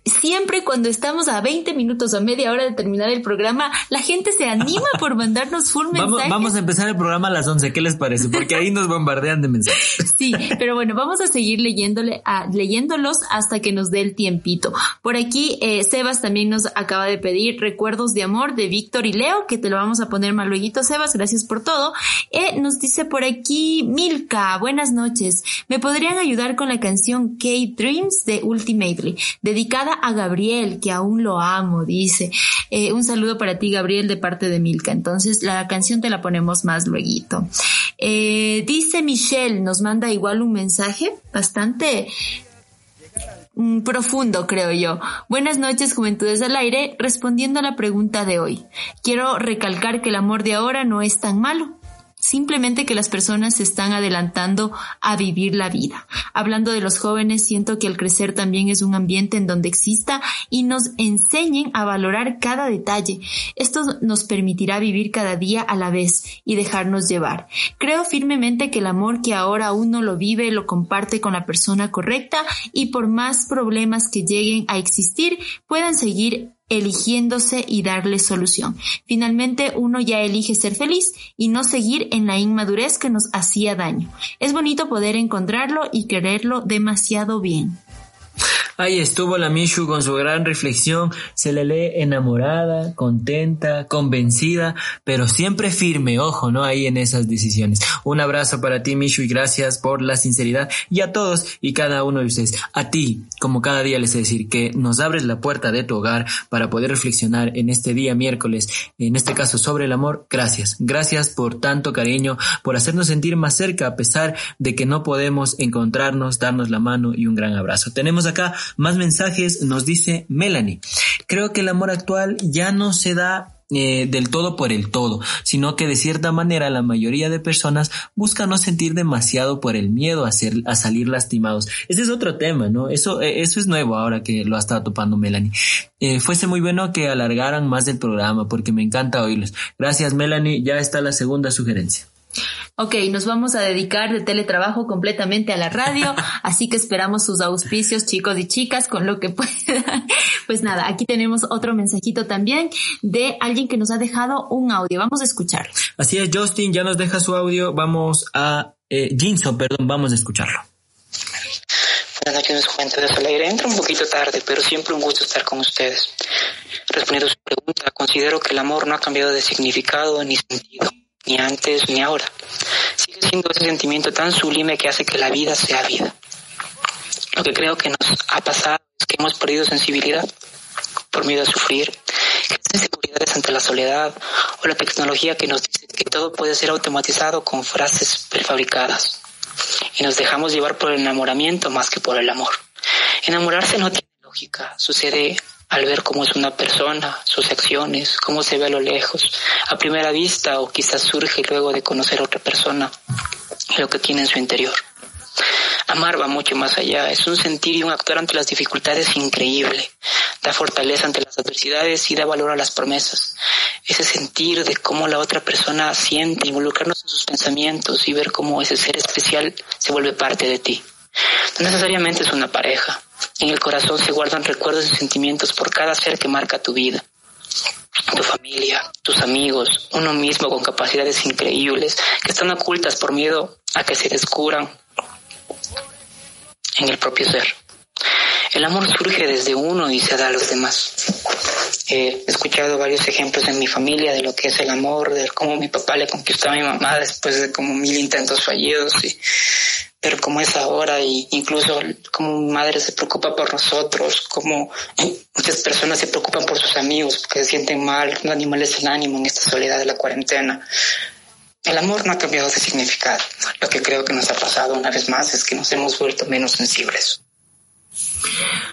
Speaker 1: siempre cuando estamos a 20 minutos o media hora de terminar el programa, la gente se anima por mandarnos full mensajes.
Speaker 3: Vamos, a empezar el programa a las 11, ¿qué les parece? Porque ahí nos bombardean de mensajes.
Speaker 1: Sí, pero bueno, vamos a seguir leyéndole, a, leyéndolos hasta que nos dé el tiempito. Por aquí, eh, Sebas también nos acaba de pedir recuerdos de amor de Víctor y Leo, que te lo vamos a poner más luego, Sebas, gracias por todo. Eh, nos dice por aquí Milka, buenas noches. ¿Me podrían ayudar con la canción K-Dreams de Ultimately, dedicada a Gabriel, que aún lo amo, dice. Eh, un saludo para ti, Gabriel, de parte de Milka. Entonces, la canción te la ponemos más luego. Eh, dice Michelle, nos manda igual un mensaje bastante mm, profundo, creo yo. Buenas noches, Juventudes al Aire. Respondiendo a la pregunta de hoy, quiero recalcar que el amor de ahora no es tan malo simplemente que las personas se están adelantando a vivir la vida. Hablando de los jóvenes, siento que el crecer también es un ambiente en donde exista y nos enseñen a valorar cada detalle. Esto nos permitirá vivir cada día a la vez y dejarnos llevar. Creo firmemente que el amor que ahora uno lo vive lo comparte con la persona correcta y por más problemas que lleguen a existir puedan seguir eligiéndose y darle solución. Finalmente uno ya elige ser feliz y no seguir en la inmadurez que nos hacía daño. Es bonito poder encontrarlo y quererlo demasiado bien.
Speaker 3: Ahí estuvo la Mishu con su gran reflexión. Se le lee enamorada, contenta, convencida, pero siempre firme. Ojo, ¿no? Ahí en esas decisiones. Un abrazo para ti, Mishu, y gracias por la sinceridad. Y a todos y cada uno de ustedes. A ti, como cada día les he decir, que nos abres la puerta de tu hogar para poder reflexionar en este día miércoles, en este caso sobre el amor. Gracias. Gracias por tanto cariño, por hacernos sentir más cerca a pesar de que no podemos encontrarnos, darnos la mano y un gran abrazo. Tenemos acá más mensajes, nos dice Melanie. Creo que el amor actual ya no se da eh, del todo por el todo, sino que de cierta manera la mayoría de personas busca no sentir demasiado por el miedo a, ser, a salir lastimados. Ese es otro tema, ¿no? Eso, eh, eso es nuevo ahora que lo ha estado topando Melanie. Eh, fuese muy bueno que alargaran más el programa porque me encanta oírlos. Gracias Melanie, ya está la segunda sugerencia.
Speaker 1: Ok, nos vamos a dedicar de teletrabajo completamente a la radio, así que esperamos sus auspicios, chicos y chicas, con lo que puedan. Pues nada, aquí tenemos otro mensajito también de alguien que nos ha dejado un audio. Vamos a escucharlo.
Speaker 3: Así es, Justin ya nos deja su audio. Vamos a eh, Jinso, perdón, vamos a escucharlo.
Speaker 6: Buenas noches, Juventud de aire. Entra un poquito tarde, pero siempre un gusto estar con ustedes. Respondiendo a su pregunta, considero que el amor no ha cambiado de significado ni sentido ni antes ni ahora. Sigue siendo ese sentimiento tan sublime que hace que la vida sea vida. Lo que creo que nos ha pasado es que hemos perdido sensibilidad por miedo a sufrir, inseguridades ante la soledad o la tecnología que nos dice que todo puede ser automatizado con frases prefabricadas. Y nos dejamos llevar por el enamoramiento más que por el amor. Enamorarse no tiene lógica, sucede al ver cómo es una persona, sus acciones, cómo se ve a lo lejos, a primera vista o quizás surge luego de conocer otra persona lo que tiene en su interior. Amar va mucho más allá, es un sentir y un actuar ante las dificultades increíble, da fortaleza ante las adversidades y da valor a las promesas. Ese sentir de cómo la otra persona siente, involucrarnos en sus pensamientos y ver cómo ese ser especial se vuelve parte de ti. No necesariamente es una pareja, en el corazón se guardan recuerdos y sentimientos por cada ser que marca tu vida. Tu familia, tus amigos, uno mismo con capacidades increíbles que están ocultas por miedo a que se descubran en el propio ser. El amor surge desde uno y se da a los demás. he escuchado varios ejemplos en mi familia de lo que es el amor, de cómo mi papá le conquistó a mi mamá después de como mil intentos fallidos y pero como es ahora y incluso como madre se preocupa por nosotros, como muchas personas se preocupan por sus amigos porque se sienten mal, un animal es el ánimo en esta soledad de la cuarentena. El amor no ha cambiado de significado. Lo que creo que nos ha pasado una vez más es que nos hemos vuelto menos sensibles.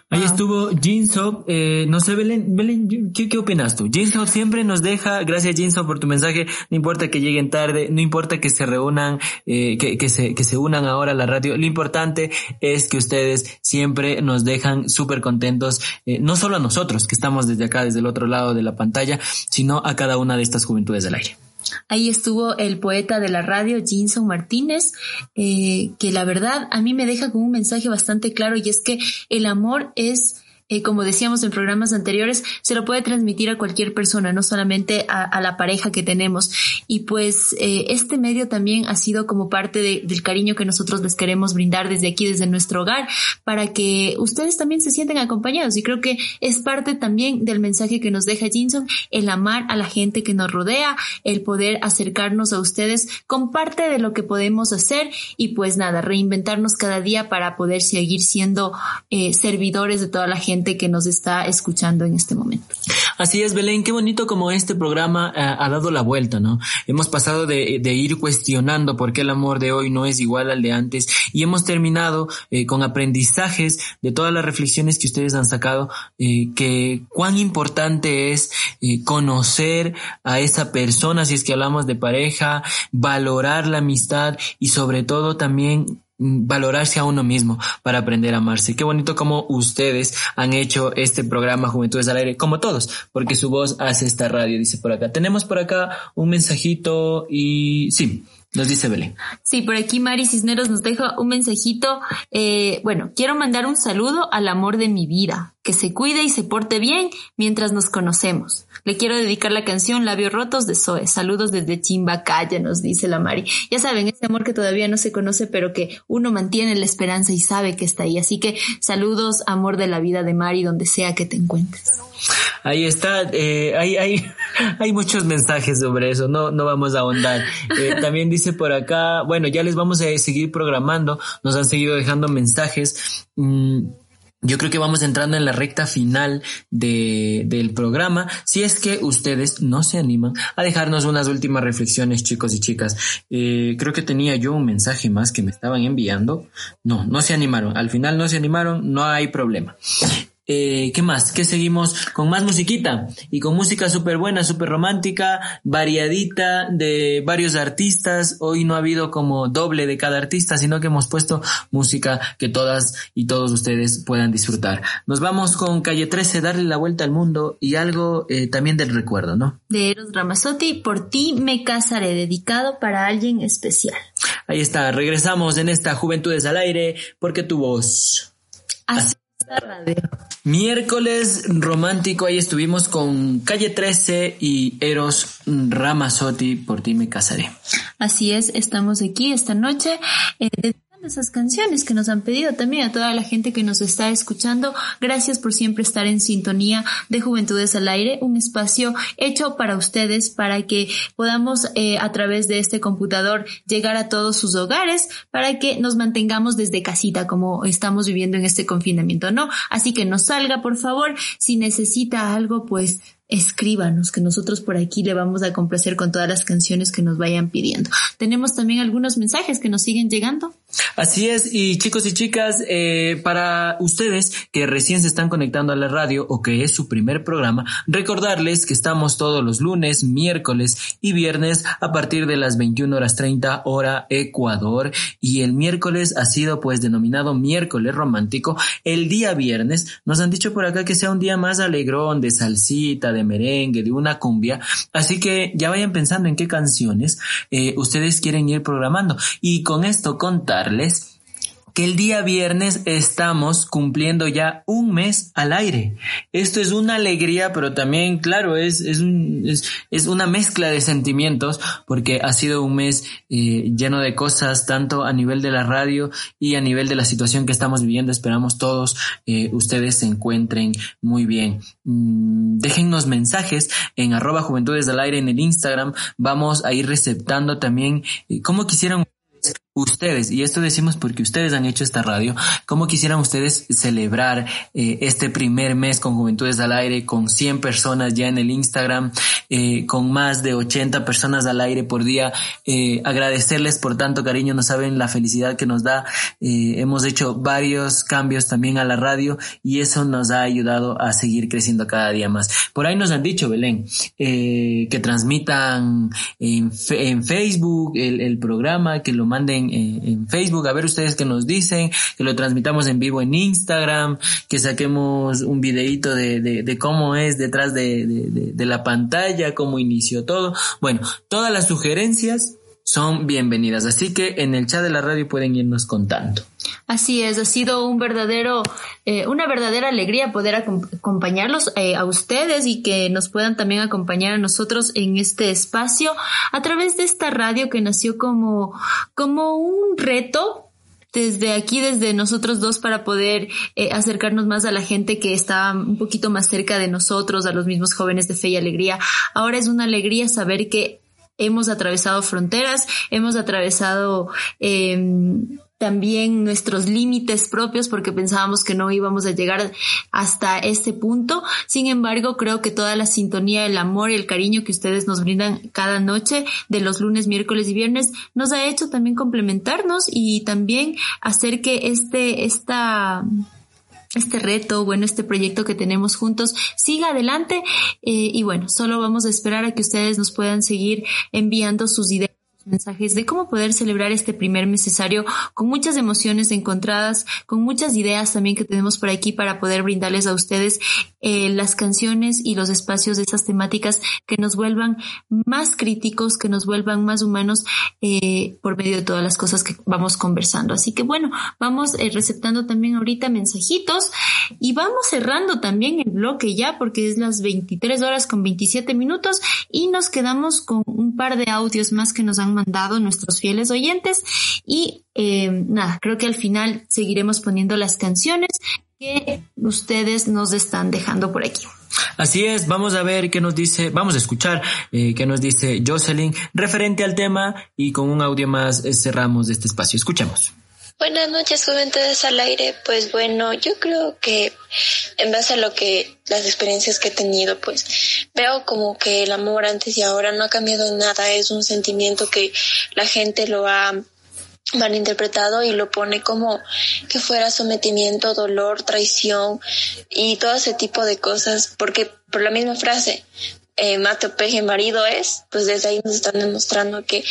Speaker 3: Ahí ah. estuvo Jinso. Eh, no sé, Belén, Belén ¿qué, ¿qué, opinas tú? Jinso siempre nos deja, gracias Jinso por tu mensaje, no importa que lleguen tarde, no importa que se reúnan, eh, que, que, se, que se unan ahora a la radio, lo importante es que ustedes siempre nos dejan súper contentos, eh, no solo a nosotros que estamos desde acá, desde el otro lado de la pantalla, sino a cada una de estas juventudes del aire.
Speaker 1: Ahí estuvo el poeta de la radio, Jinson Martínez, eh, que la verdad a mí me deja con un mensaje bastante claro y es que el amor es como decíamos en programas anteriores, se lo puede transmitir a cualquier persona, no solamente a, la pareja que tenemos. Y pues eh, este medio también ha sido como parte del cariño que nosotros les queremos brindar desde aquí, desde nuestro hogar, para que ustedes también se sienten acompañados. Y creo que es parte también del mensaje que nos deja Jinson, el amar a la gente que nos rodea, el poder acercarnos a ustedes con parte de lo que podemos hacer y pues nada, reinventarnos cada día para poder seguir siendo eh, servidores de toda la gente que nos está escuchando en este momento.
Speaker 3: Así es, Belén, qué bonito como este programa eh, ha dado la vuelta, ¿no? Hemos pasado de, ir cuestionando por qué el amor de hoy no es igual al de antes y hemos terminado eh, con aprendizajes de todas las reflexiones que ustedes han sacado, eh, que cuán importante es conocer a esa persona, si es que hablamos de pareja, valorar la amistad y sobre todo también valorarse a uno mismo para aprender a amarse. Qué bonito como ustedes han hecho este programa Juventudes al Aire, como todos, porque su voz hace esta radio, dice por acá. Tenemos por acá un mensajito y sí. Nos dice Belén.
Speaker 1: Sí, por aquí Mari Cisneros nos deja un mensajito. Eh, bueno, quiero mandar un saludo al amor de mi vida. Que se cuide y se porte bien mientras nos conocemos. Le quiero dedicar la canción Labios Rotos de Zoe. Saludos desde Chimbacaya, nos dice la Mari. Ya saben, ese amor que todavía no se conoce, pero que uno mantiene la esperanza y sabe que está ahí. Así que saludos, amor de la vida de Mari, donde sea que te encuentres.
Speaker 3: Ahí está, eh, hay, hay, hay muchos mensajes sobre eso, no, no vamos a ahondar. Eh, también dice por acá, bueno, ya les vamos a seguir programando, nos han seguido dejando mensajes. Mm, yo creo que vamos entrando en la recta final de, del programa. Si es que ustedes no se animan a dejarnos unas últimas reflexiones, chicos y chicas. Eh, creo que tenía yo un mensaje más que me estaban enviando. No, no se animaron. Al final no se animaron, no hay problema. Eh, ¿Qué más? ¿Qué seguimos? Con más musiquita y con música súper buena, súper romántica, variadita de varios artistas. Hoy no ha habido como doble de cada artista, sino que hemos puesto música que todas y todos ustedes puedan disfrutar. Nos vamos con Calle 13, darle la vuelta al mundo y algo eh, también del recuerdo, ¿no?
Speaker 1: De Eros Ramazzotti, por ti me casaré, dedicado para alguien especial.
Speaker 3: Ahí está, regresamos en esta Juventudes al Aire, porque tu voz.
Speaker 1: Así Radio.
Speaker 3: Miércoles romántico, ahí estuvimos con Calle 13 y Eros Ramazzotti, por ti me casaré.
Speaker 1: Así es, estamos aquí esta noche. Eh, esas canciones que nos han pedido también a toda la gente que nos está escuchando. Gracias por siempre estar en sintonía de Juventudes al Aire, un espacio hecho para ustedes para que podamos eh, a través de este computador llegar a todos sus hogares para que nos mantengamos desde casita como estamos viviendo en este confinamiento, ¿no? Así que no salga, por favor. Si necesita algo, pues escríbanos, que nosotros por aquí le vamos a complacer con todas las canciones que nos vayan pidiendo. Tenemos también algunos mensajes que nos siguen llegando.
Speaker 3: Así es, y chicos y chicas, eh, para ustedes que recién se están conectando a la radio o que es su primer programa, recordarles que estamos todos los lunes, miércoles y viernes a partir de las 21 horas 30 hora Ecuador y el miércoles ha sido pues denominado miércoles romántico. El día viernes nos han dicho por acá que sea un día más alegrón, de salsita, de merengue, de una cumbia. Así que ya vayan pensando en qué canciones eh, ustedes quieren ir programando. Y con esto contarles que el día viernes estamos cumpliendo ya un mes al aire. Esto es una alegría, pero también, claro, es, es, es, una mezcla de sentimientos porque ha sido un mes eh, lleno de cosas, tanto a nivel de la radio y a nivel de la situación que estamos viviendo. Esperamos todos eh, ustedes se encuentren muy bien. Mm, déjennos mensajes en arroba juventudes aire en el Instagram. Vamos a ir receptando también eh, cómo quisieran ustedes, y esto decimos porque ustedes han hecho esta radio, ¿cómo quisieran ustedes celebrar eh, este primer mes con Juventudes al Aire, con 100 personas ya en el Instagram, eh, con más de 80 personas al aire por día? Eh, agradecerles por tanto cariño, no saben la felicidad que nos da. hemos hecho varios cambios también a la radio y eso nos ha ayudado a seguir creciendo cada día más. Por ahí nos han dicho, Belén, que transmitan en, Facebook el programa, que lo manden en, Facebook, a ver ustedes qué nos dicen, que lo transmitamos en vivo en Instagram, que saquemos un videito de, de, cómo es detrás de, de la pantalla, cómo inició todo. Bueno, todas las sugerencias son bienvenidas. Así que en el chat de la radio pueden irnos contando.
Speaker 1: Así es, ha sido un verdadero, eh, una verdadera alegría poder acompañarlos eh, a ustedes y que nos puedan también acompañar a nosotros en este espacio a través de esta radio que nació como, como un reto desde aquí, desde nosotros dos, para poder eh, acercarnos más a la gente que está un poquito más cerca de nosotros, a los mismos jóvenes de fe y alegría. Ahora es una alegría saber que hemos atravesado fronteras, hemos atravesado em, también nuestros límites propios porque pensábamos que no íbamos a llegar hasta este punto. Sin embargo, creo que toda la sintonía, el amor y el cariño que ustedes nos brindan cada noche de los lunes, miércoles y viernes nos ha hecho también complementarnos y también hacer que este, esta, este reto, bueno, este proyecto que tenemos juntos siga adelante eh, y bueno, solo vamos a esperar a que ustedes nos puedan seguir enviando sus ideas mensajes de cómo poder celebrar este primer necesario con muchas emociones encontradas, con muchas ideas también que tenemos por aquí para poder brindarles a ustedes eh, las canciones y los espacios de esas temáticas que nos vuelvan más críticos, que nos vuelvan más humanos eh, por medio de todas las cosas que vamos conversando. Así que bueno, vamos eh, receptando también ahorita mensajitos y vamos cerrando también el bloque ya porque es las 23 horas con 27 minutos y nos quedamos con un par de audios más que nos han mandado nuestros fieles oyentes y eh, nada, creo que al final seguiremos poniendo las canciones que ustedes nos están dejando por aquí.
Speaker 3: Así es, vamos a ver qué nos dice, vamos a escuchar eh, qué nos dice Jocelyn referente al tema y con un audio más eh, cerramos este espacio. Escuchemos.
Speaker 7: Buenas noches, juventudes al aire. Pues bueno, yo creo que en base a lo que las experiencias que he tenido, pues veo como que el amor antes y ahora no ha cambiado en nada. Es un sentimiento que la gente lo ha malinterpretado y lo pone como que fuera sometimiento, dolor, traición y todo ese tipo de cosas, porque por la misma frase, eh, mate o peje marido es, pues desde ahí nos están demostrando que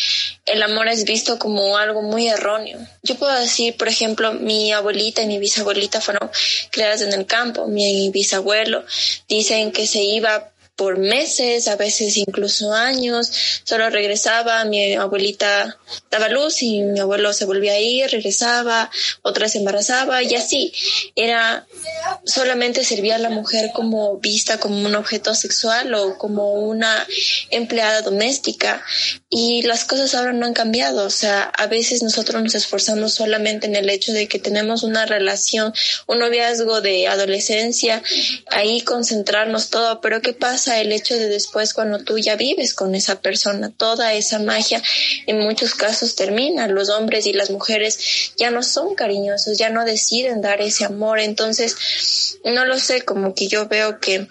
Speaker 7: el amor es visto como algo muy erróneo. Yo puedo decir, por ejemplo, mi abuelita y mi bisabuelita fueron creadas en el campo, mi bisabuelo dicen que se iba por meses, a veces incluso años, solo regresaba, mi abuelita daba luz y mi abuelo se volvía a ir, regresaba, otra se embarazaba y así. Era solamente servía a la mujer como vista como un objeto sexual o como una empleada doméstica y las cosas ahora no han cambiado, o sea, a veces nosotros nos esforzamos solamente en el hecho de que tenemos una relación, un noviazgo de adolescencia, ahí concentrarnos todo, pero ¿qué pasa? el hecho de después cuando tú ya vives con esa persona, toda esa magia en muchos casos termina. Los hombres y las mujeres ya no son cariñosos, ya no deciden dar ese amor. Entonces, no lo sé, como que yo veo que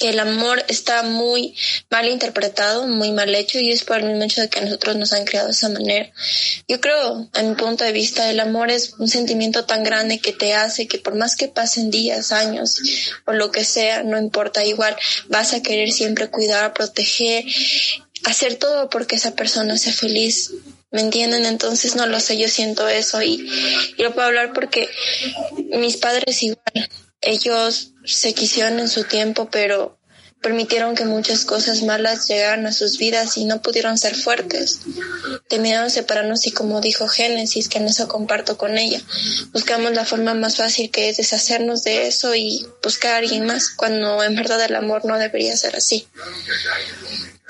Speaker 7: el amor está muy mal interpretado, muy mal hecho y es por el mismo hecho de que nosotros nos han creado de esa manera. Yo creo, a mi punto de vista, el amor es un sentimiento tan grande que te hace que por más que pasen días, años o lo que sea, no importa, igual vas a querer siempre cuidar, proteger, hacer todo porque esa persona sea feliz. ¿Me entienden? Entonces no lo sé, yo siento eso y, y lo puedo hablar porque mis padres igual ellos se quisieron en su tiempo, pero permitieron que muchas cosas malas llegaran a sus vidas y no pudieron ser fuertes. Temieron separarnos y como dijo Génesis, que en eso comparto con ella, buscamos la forma más fácil que es deshacernos de eso y buscar a alguien más, cuando en verdad el amor no debería ser así.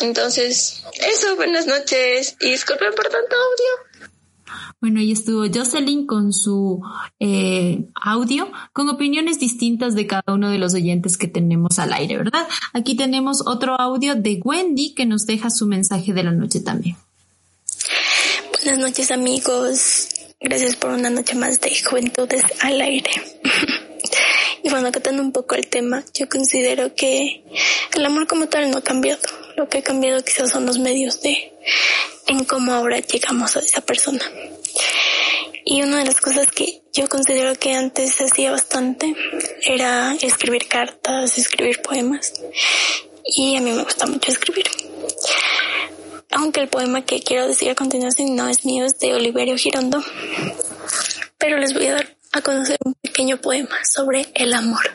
Speaker 7: Entonces, eso, buenas noches y disculpen por tanto audio.
Speaker 1: Bueno, ahí estuvo Jocelyn con su eh, audio, con opiniones distintas de cada uno de los oyentes que tenemos al aire, ¿verdad? Aquí tenemos otro audio de Wendy que nos deja su mensaje de la noche también.
Speaker 8: Buenas noches amigos, gracias por una noche más de Juventudes al aire. y bueno, acatando un poco el tema, yo considero que el amor como tal no ha cambiado. Lo que ha cambiado quizás son los medios de en cómo ahora llegamos a esa persona. Y una de las cosas que yo considero que antes hacía bastante era escribir cartas, escribir poemas. Y a mí me gusta mucho escribir. Aunque el poema que quiero decir a continuación no es mío, es de Oliverio Girondo. Pero les voy a dar a conocer un pequeño poema sobre el amor,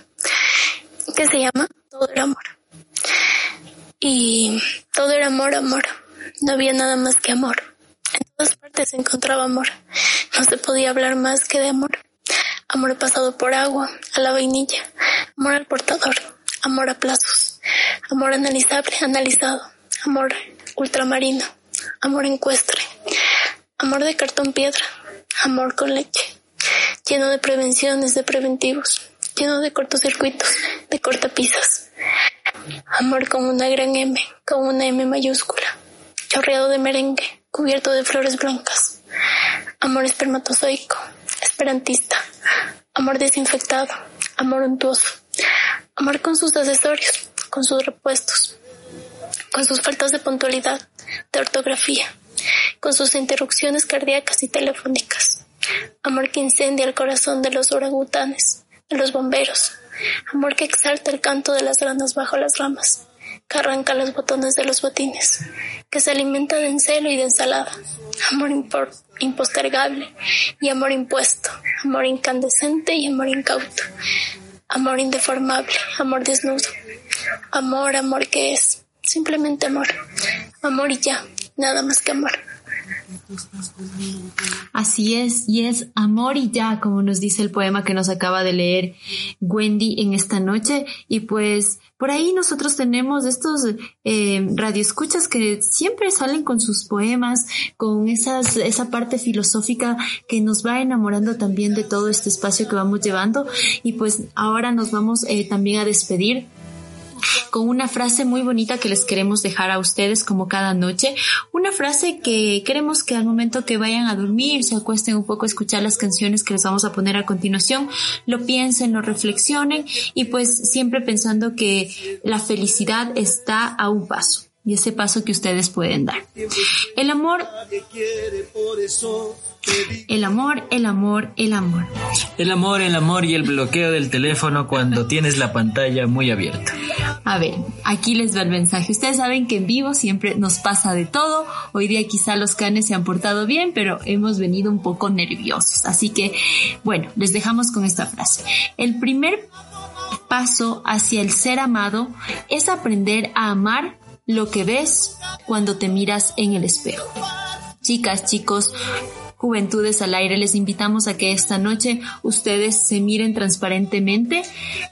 Speaker 8: que se llama Todo el amor. Y todo era amor, amor. No había nada más que amor. En todas partes se encontraba amor. No se podía hablar más que de amor. Amor pasado por agua, a la vainilla. Amor al portador. Amor a plazos. Amor analizable, analizado. Amor ultramarino. Amor encuestre. Amor de cartón piedra. Amor con leche. Lleno de prevenciones, de preventivos. Lleno de cortocircuitos, de cortapisas. Amor con una gran M, con una M mayúscula. Chorreado de merengue, cubierto de flores blancas. Amor espermatozoico, esperantista. Amor desinfectado, amor untuoso. Amor con sus accesorios, con sus repuestos, con sus faltas de puntualidad, de ortografía, con sus interrupciones cardíacas y telefónicas. Amor que incendia el corazón de los orangutanes, de los bomberos. Amor que exalta el canto de las ranas bajo las ramas. Que arranca los botones de los botines, que se alimenta de encelo y de ensalada, amor impostergable y amor impuesto, amor incandescente y amor incauto, amor indeformable, amor desnudo, amor, amor que es, simplemente amor, amor y ya, nada más que amor.
Speaker 1: Así es, y es amor y ya, como nos dice el poema que nos acaba de leer Wendy en esta noche. Y pues por ahí nosotros tenemos estos eh, radioescuchas que siempre salen con sus poemas, con esas, esa parte filosófica que nos va enamorando también de todo este espacio que vamos llevando. Y pues ahora nos vamos eh, también a despedir con una frase muy bonita que les queremos dejar a ustedes como cada noche. Una frase que queremos que al momento que vayan a dormir, se acuesten un poco a escuchar las canciones que les vamos a poner a continuación, lo piensen, lo reflexionen y pues siempre pensando que la felicidad está a un paso y ese paso que ustedes pueden dar. El amor el amor, el amor, el amor.
Speaker 3: El amor, el amor y el bloqueo del teléfono cuando tienes la pantalla muy abierta.
Speaker 1: A ver, aquí les va el mensaje. Ustedes saben que en vivo siempre nos pasa de todo. Hoy día quizá los canes se han portado bien, pero hemos venido un poco nerviosos. Así que, bueno, les dejamos con esta frase. El primer paso hacia el ser amado es aprender a amar lo que ves cuando te miras en el espejo. Chicas, chicos, Juventudes al Aire. Les invitamos a que esta noche ustedes se miren transparentemente,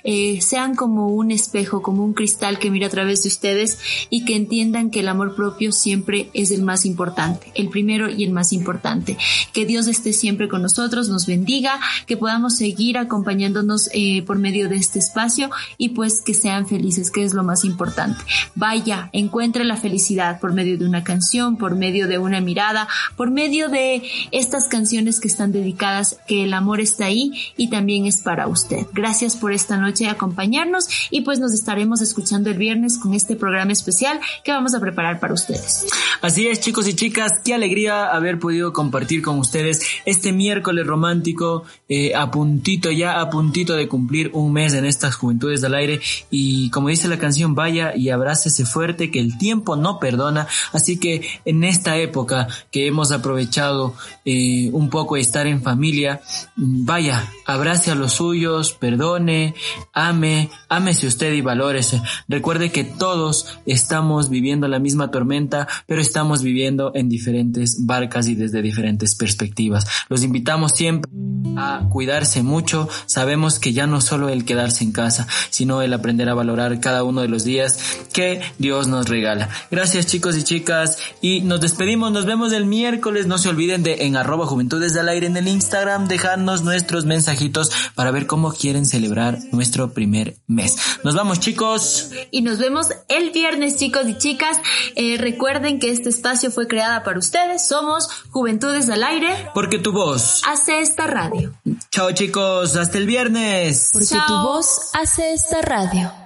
Speaker 1: eh, sean como un espejo, como un cristal que mira a través de ustedes y que entiendan que el amor propio siempre es el más importante, el primero y el más importante. Que Dios esté siempre con nosotros, nos bendiga, que podamos seguir acompañándonos eh, por medio de este espacio y pues que sean felices, que es lo más importante. Vaya, encuentre la felicidad por medio de una canción, por medio de una mirada, por medio de estas canciones que están dedicadas, que el amor está ahí y también es para usted. Gracias por esta noche acompañarnos y pues nos estaremos escuchando el viernes con este programa especial que vamos a preparar para ustedes.
Speaker 3: Así es, chicos y chicas, qué alegría haber podido compartir con ustedes este miércoles romántico, eh, a puntito ya, a puntito de cumplir un mes en estas juventudes del aire y como dice la canción, vaya y abrácese fuerte que el tiempo no perdona, así que en esta época que hemos aprovechado eh, un poco estar en familia, vaya, abrace a los suyos, perdone, ame, ámese usted y valórese. Recuerde que todos estamos viviendo la misma tormenta, pero estamos viviendo en diferentes barcas y desde diferentes perspectivas. Los invitamos siempre a cuidarse mucho. Sabemos que ya no solo el quedarse en casa, sino el aprender a valorar cada uno de los días que Dios nos regala. Gracias chicos y chicas y nos despedimos. Nos vemos el miércoles. No se olviden de en arroba juventudes del aire en el Instagram dejarnos nuestros mensajitos para ver cómo quieren celebrar nuestro primer mes. Nos vamos chicos.
Speaker 1: Y nos vemos el viernes chicos y chicas. Eh, recuerden que este espacio fue creada para ustedes. Somos Juventudes del Aire.
Speaker 3: Porque tu voz
Speaker 1: hace esta radio.
Speaker 3: Chao chicos, hasta el viernes.
Speaker 1: Porque tu voz hace esta radio.